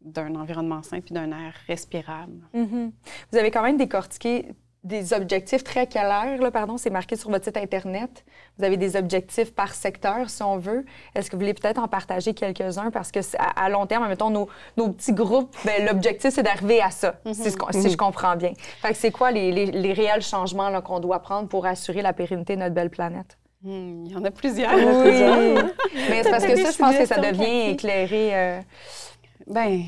d'un environnement sain puis d'un air respirable. Mm-hmm. Vous avez quand même décortiqué des objectifs très clairs, là, pardon, c'est marqué sur votre site Internet. Vous avez des objectifs par secteur, si on veut. Est-ce que vous voulez peut-être en partager quelques-uns? Parce que à, long terme, mettons, nos, nos petits groupes, ben, l'objectif, c'est d'arriver à ça, si, je mhm. comprends bien. Fait que c'est quoi les, les, réels changements qu'on doit prendre pour assurer la pérennité de notre belle planète? Hmm, il y en a plusieurs. Oui. Mais c'est parce que ça, je pense que ça devient éclairé. Euh... Ben,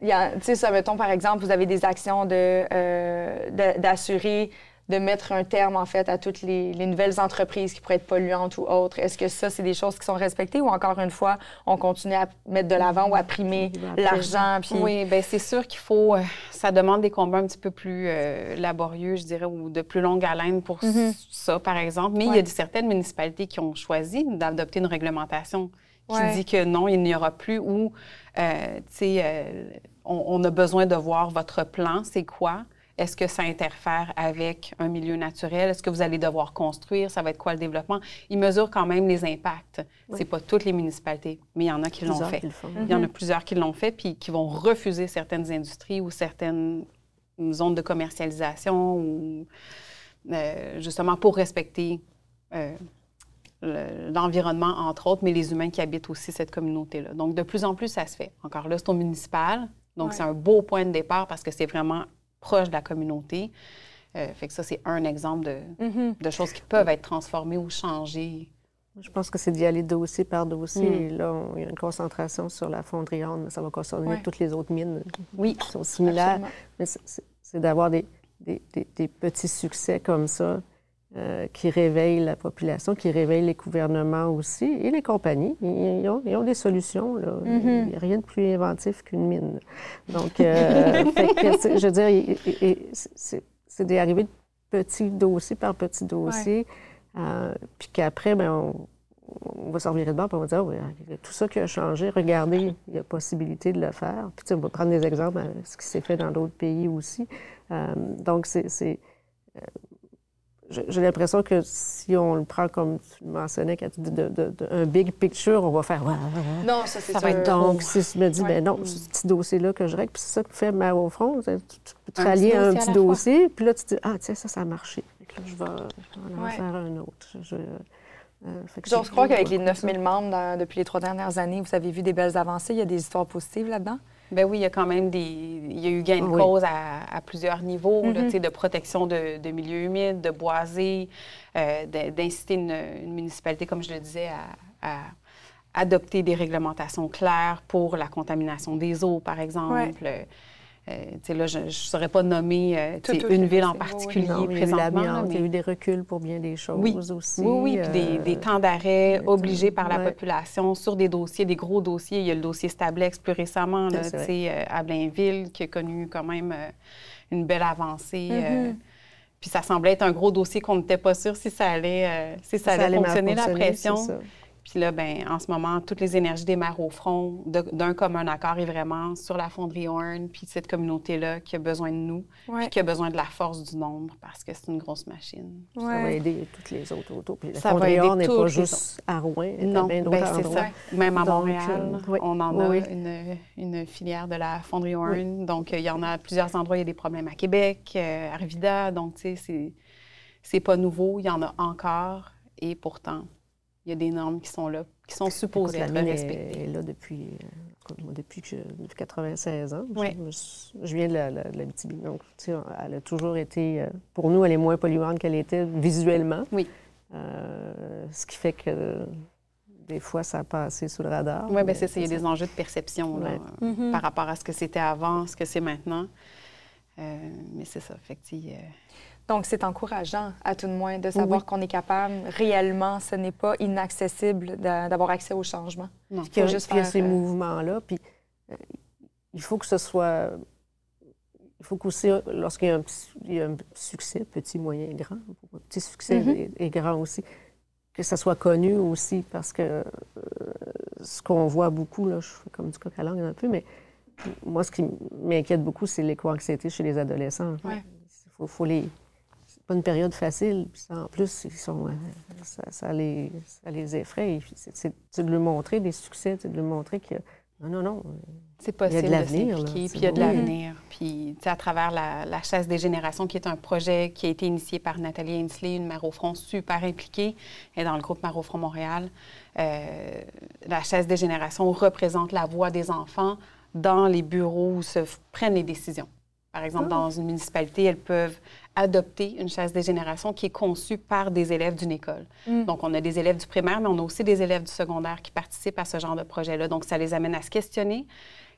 tu sais, ça, mettons, par exemple, vous avez des actions euh, de, d'assurer, de, mettre un terme, en fait, à toutes les, nouvelles entreprises qui pourraient être polluantes ou autres. Est-ce que ça, c'est des choses qui sont respectées ou encore une fois, on continue à mettre de l'avant ou à primer l'argent? Puis... Oui, bien, c'est sûr qu'il faut. Euh, ça demande des combats un petit peu plus euh, laborieux, je dirais, ou de plus longue haleine pour mm-hmm. ça, par exemple. Mais il y a certaines municipalités qui ont choisi d'adopter une réglementation qui dit que non, il n'y aura plus ou, euh, tu sais, euh, on, on, a besoin de voir votre plan, c'est quoi? Est-ce que ça interfère avec un milieu naturel? Est-ce que vous allez devoir construire? Ça va être quoi le développement? Ils mesurent quand même les impacts. Ce C'est pas toutes les municipalités, mais il y en a qui l'ont fait. Il y en a plusieurs qui l'ont fait, puis qui vont refuser certaines industries ou certaines zones de commercialisation ou euh, justement pour respecter euh, l'environnement, entre autres, mais les humains qui habitent aussi cette communauté-là. Donc, de plus en plus, ça se fait. Encore là, c'est au municipal. Donc, c'est un beau point de départ parce que c'est vraiment proche de la communauté. Euh, fait que ça, c'est un exemple de, mm-hmm. de, choses qui peuvent être transformées ou changées. Je pense que c'est d'y aller dossier par dossier. Mm. là, il y a une concentration sur la fonderie mais ça va concerner toutes les autres mines oui. qui sont similaires. Mais c'est d'avoir des, des, des, petits succès comme ça euh, qui réveillent la population, qui réveillent les gouvernements aussi et les compagnies. Ils, ont, ils ont, des solutions. Là. Il n'y a rien de plus inventif qu'une mine. Donc, euh, je veux dire, c'est d'arriver de petit dossier par petit dossier, euh, puis qu'après, ben, on, on, va sortir de bord et on va dire, oh, tout ça qui a changé, regardez, il y a possibilité de le faire. Puis, on va prendre des exemples de ce qui s'est fait dans d'autres pays aussi. donc, c'est j'ai l'impression que si on le prend comme tu mentionnais, de, un big picture, on va faire. Non, ça, c'est ça. Va être donc, si je me dis, ben non, ce petit dossier-là que je règle, puis c'est ça qui fait mal au front, tu, peux te rallier à un petit dossier, puis là, tu te dis, ah, tiens, ça, ça a marché. Là, je vais, en faire un autre. Je, euh, je crois qu'avec les 9000 membres depuis les trois dernières années, vous avez vu des belles avancées. Il y a des histoires positives là-dedans? Ben oui, il y a quand même des. Il y a eu gain de cause à, plusieurs niveaux, mm-hmm. de protection de, de, milieux humides, de boisés, euh, d'inciter une, municipalité, comme je le disais, à, adopter des réglementations claires pour la contamination des eaux, par exemple. Euh, là, je ne saurais pas nommer euh, une ville en particulier présentement. Il y a eu des reculs pour bien des choses aussi. Oui, oui, puis des, euh, temps d'arrêt obligés par la population sur des dossiers, des gros dossiers. Il y a le dossier Stablex plus récemment, là, à Blainville, qui a connu quand même une belle avancée. Mm-hmm. puis ça semblait être un gros dossier qu'on n'était pas sûr si ça allait, si ça, allait, fonctionner, la pression. Puis là, ben, en ce moment, toutes les énergies démarrent au front d'un commun accord et vraiment sur la fonderie Horn, puis cette communauté-là qui a besoin de nous, puis qui a besoin de la force du nombre parce que c'est une grosse machine. Ça va aider toutes les autres autour. Puis la fonderie Horn n'est pas juste à Rouen, non, ben, c'est ça. Même à Montréal, euh, on en a une, une, filière de la fonderie Horn. Donc, il y en a à plusieurs endroits. Il y a des problèmes à Québec, euh, à Arvida. Donc, tu sais, c'est pas nouveau. Il y en a encore. Et pourtant, il y a des normes qui sont là, qui sont supposées être respectées. Est, là depuis, euh, depuis, que je, 96 ans. Je, viens de la, la, Donc, elle a toujours été, euh, pour nous, elle est moins polluante qu'elle était visuellement. Oui. Euh, ce qui fait que des fois, ça a passé sous le radar. Oui, bien c'est ça. Il y a des enjeux de perception là, mm-hmm. par rapport à ce que c'était avant, ce que c'est maintenant. mais c'est ça. Fait donc, c'est encourageant, à tout de moins, de savoir qu'on est capable réellement, ce n'est pas inaccessible d'avoir accès au changement. Non, il y a juste faire, ces euh, mouvements-là. Puis, euh, il faut que ce soit. Il faut qu'aussi, lorsqu'il y, y, a un succès, petit, moyen, grand, petit succès mm-hmm. et, grand aussi, que ça soit connu aussi, parce que euh, ce qu'on voit beaucoup, là, je fais comme du coq à langue un peu, mais moi, ce qui m'inquiète beaucoup, c'est l'éco-anxiété chez les adolescents. Il faut, les, pas une période facile. en plus, ils sont, euh, ça, les, ça les effraie. C'est de lui montrer des succès, de lui montrer que non, non, non. C'est possible il y a de l'avenir. Puis il y a de l'avenir. Puis, à travers la, la, chasse des générations, qui est un projet qui a été initié par Nathalie Ainsley, une mère au front super impliquée, et dans le groupe Mère au front Montréal. Euh, la chasse des générations représente la voix des enfants dans les bureaux où se prennent les décisions. Par exemple, ah. dans une municipalité, elles peuvent adopter une chaise des générations qui est conçue par des élèves d'une école. Mm. Donc, on a des élèves du primaire, mais on a aussi des élèves du secondaire qui participent à ce genre de projet-là. Donc, ça les amène à se questionner.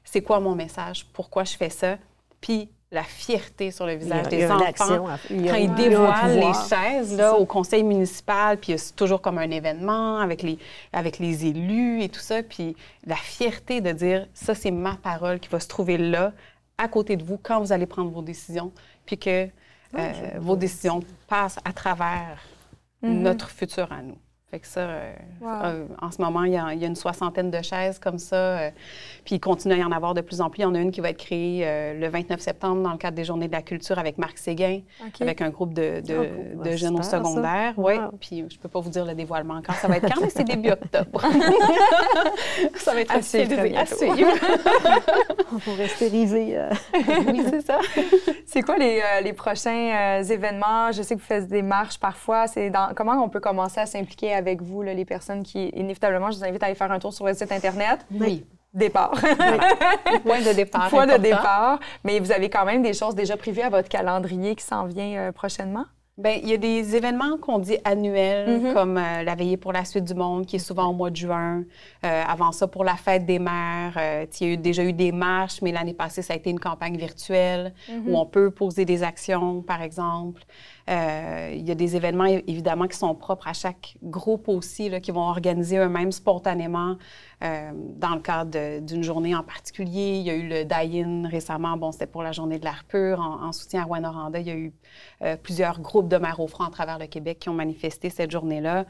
C'est quoi mon message? Pourquoi je fais ça? Puis, la fierté sur le visage des enfants quand ils dévoilent les chaises là, au conseil municipal, puis c'est toujours comme un événement avec les, avec les élus et tout ça, puis la fierté de dire ça c'est ma parole qui va se trouver là à côté de vous quand vous allez prendre vos décisions, puis que euh, vos décisions passent à travers mm-hmm. notre futur à nous. Fait que ça, euh, euh, en ce moment, il y, a, une soixantaine de chaises comme ça. Euh, puis il continue à y en avoir de plus en plus. Il y en a une qui va être créée le 29 septembre dans le cadre des Journées de la culture avec Marc Séguin, avec un groupe de, de, jeunes au secondaire. Oui. Puis je peux pas vous dire le dévoilement encore. Ça va être quand, mais c'est début octobre. ça va être assez, assez. On va rester oui, c'est ça. c'est quoi les, les prochains événements? Je sais que vous faites des marches parfois. C'est dans... Comment on peut commencer à s'impliquer avec vous, les personnes qui, inévitablement, je vous invite à aller faire un tour sur le site Internet. Oui. Départ. Point de départ. Point de départ. Mais vous avez quand même des choses déjà prévues à votre calendrier qui s'en vient euh, prochainement? Bien, il y a des événements qu'on dit annuels, mm-hmm. comme euh, la veillée pour la suite du monde, qui est souvent au mois de juin. Euh, avant ça, pour la fête des mères, il y a eu, déjà eu des marches, mais l'année passée, ça a été une campagne virtuelle mm-hmm. où on peut poser des actions, par exemple. Euh, il y a des événements, évidemment, qui sont propres à chaque groupe aussi, là, qui vont organiser eux-mêmes spontanément euh, dans le cadre d'une journée en particulier. Il y a eu le Die-In récemment, bon, c'était pour la journée de l'air pur. En, soutien à Rwanda, il y a eu euh, plusieurs groupes de mères au front à travers le Québec qui ont manifesté cette journée-là.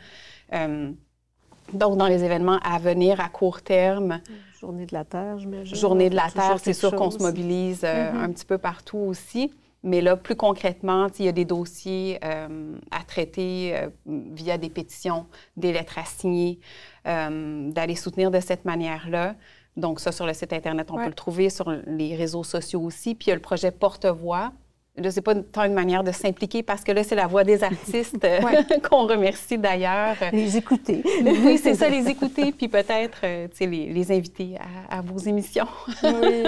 donc, dans les événements à venir à court terme. Journée de la Terre, j'imagine. Journée de la Terre, c'est sûr qu'on se mobilise mm-hmm. un petit peu partout aussi. Mais là, plus concrètement, il y a des dossiers euh, à traiter euh, via des pétitions, des lettres à signer, euh, d'aller soutenir de cette manière-là. Donc, ça, sur le site Internet, on peut le trouver sur les réseaux sociaux aussi. Puis, il y a le projet Porte-Voix, Là, c'est pas tant une manière de s'impliquer parce que là, c'est la voix des artistes euh, qu'on remercie d'ailleurs. Les écouter. oui, c'est ça, les écouter, puis peut-être, euh, sais, les, les, inviter à, vos émissions. Oui.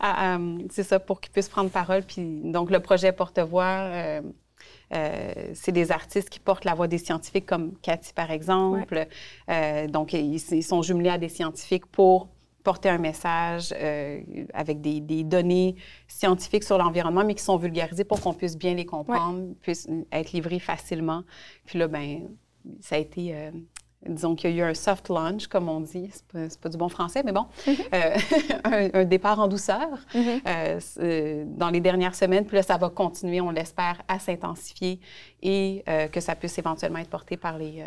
c'est ça, pour qu'ils puissent prendre parole. Puis, donc, le projet Porte-Voix, euh, c'est des artistes qui portent la voix des scientifiques, comme Cathy, par exemple. donc, ils, ils, sont jumelés à des scientifiques pour porter un message euh, avec des, données scientifiques sur l'environnement, mais qui sont vulgarisées pour qu'on puisse bien les comprendre, puissent être livrées facilement. Puis là, ben, ça a été, euh, disons qu'il y a eu un soft launch, comme on dit, c'est pas, pas du bon français, mais bon, mm-hmm. euh, un, départ en douceur mm-hmm. dans les dernières semaines. Puis là, ça va continuer, on l'espère, à s'intensifier et que ça puisse éventuellement être porté par les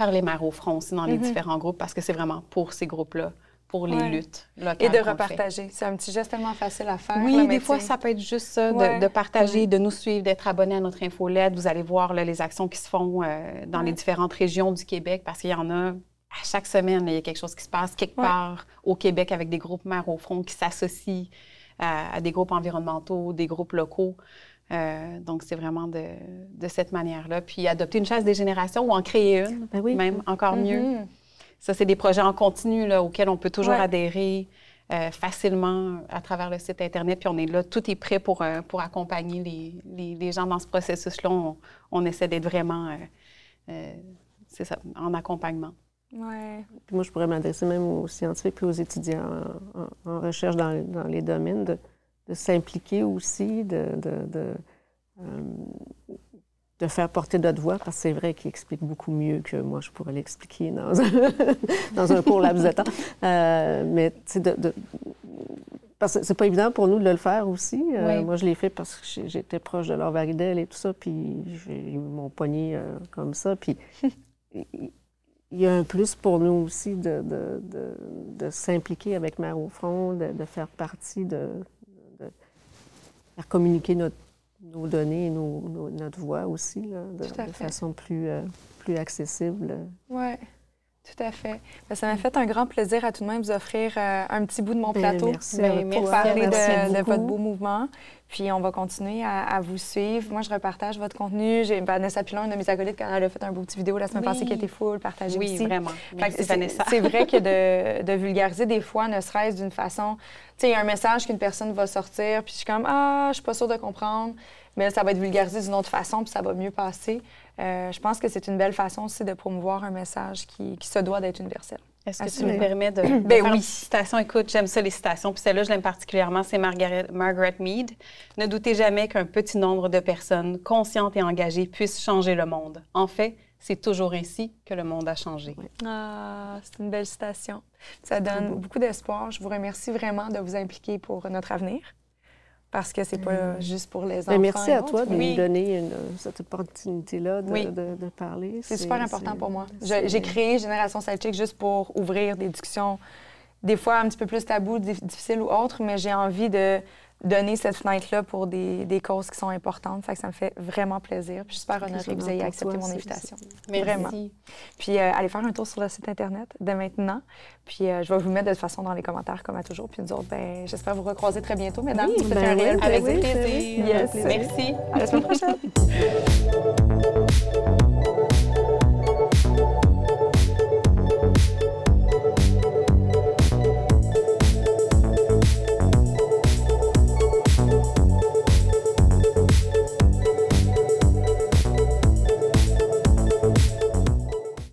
par les mères au front aussi dans les mhm. différents groupes parce que c'est vraiment pour ces groupes-là pour les luttes locales. Et de repartager. C'est un petit geste tellement facile à faire. Oui, des fois, ça peut être juste ça, de, partager, de nous suivre, d'être abonné à notre infolette. Vous allez voir les actions qui se font euh, dans les différentes régions du Québec parce qu'il y en a à chaque semaine, il y a quelque chose qui se passe quelque part au Québec avec des groupes mères au front qui s'associent à, des groupes environnementaux, des groupes locaux. Euh, donc, c'est vraiment de, de cette manière-là. Puis, adopter une chaise des générations ou en créer une, ben même encore mieux. Mm-hmm. Ça, c'est des projets en continu là, auxquels on peut toujours adhérer euh, facilement à travers le site Internet. Puis, on est là, tout est prêt pour, euh, pour accompagner les, les, gens dans ce processus-là. On, on, essaie d'être vraiment, c'est ça, en accompagnement. Ouais. moi, je pourrais m'adresser même aux scientifiques puis aux étudiants en, recherche dans, dans, les domaines de de s'impliquer aussi, de, de, de, euh, de, faire porter notre voix, parce que c'est vrai qu'il explique beaucoup mieux que moi, je pourrais l'expliquer dans un, dans un court laps de temps. Euh, mais, de, de parce que c'est pas évident pour nous de le faire aussi. Euh, moi, je l'ai fait parce que j'étais proche de leur varidelle et tout ça, puis ils m'ont pogné euh, comme ça. Puis il y a un plus pour nous aussi de, de, de, de s'impliquer avec Mère au front, de, faire partie de, communiquer notre, nos données et notre voix aussi, de, façon plus, euh, plus accessible. Tout à fait. Ben, ça m'a fait un grand plaisir à tout de même vous offrir euh, un petit bout de mon ben, plateau ben, pour parler de, votre beau mouvement. Puis on va continuer à, vous suivre. Moi, je repartage votre contenu. J'ai Vanessa Pilon, une de mes acolytes, quand elle a fait un beau petit vidéo la semaine passée qui était full, partagée oui, aussi. vraiment. C'est vrai que de, de, vulgariser des fois, ne serait-ce d'une façon... Tu sais, il y a un message qu'une personne va sortir, puis je suis comme « Ah, je suis pas sûre de comprendre », mais ça va être vulgarisé d'une autre façon, puis ça va mieux passer. Euh, je pense que c'est une belle façon aussi de promouvoir un message qui, se doit d'être universel. Est-ce que tu me permets de, ben faire oui. une citation? Écoute, j'aime ça, les citations. Puis celle-là, je l'aime particulièrement, c'est Margaret, Margaret Mead. Ne doutez jamais qu'un petit nombre de personnes conscientes et engagées puissent changer le monde. En fait, c'est toujours ainsi que le monde a changé. Ah, c'est une belle citation. Ça donne beaucoup d'espoir. Je vous remercie vraiment de vous impliquer pour notre avenir. Parce que c'est pas Mm. juste pour les Ben, enfants. merci et à toi de mais nous donner une- cette opportunité-là de, Oui. de- de parler. C'est super important pour moi. J'ai créé Génération Sidechick juste pour ouvrir des discussions, des fois un petit peu plus tabous, dif- difficiles ou autres, mais j'ai envie de donner cette fenêtre-là pour des, des causes qui sont importantes. Fait que ça me fait vraiment plaisir. Puis je suis super honorée que vous ayez accepté toi, mon invitation. Merci. Vraiment. Puis euh, allez faire un tour sur le site Internet dès maintenant. Puis euh, je vais vous mettre de toute façon dans les commentaires comme à toujours. Puis nous autres, ben, j'espère vous recroiser très bientôt, mesdames. Oui, C'était ben un réel ben Avec plaisir. ben Yes. Merci. À la semaine prochaine.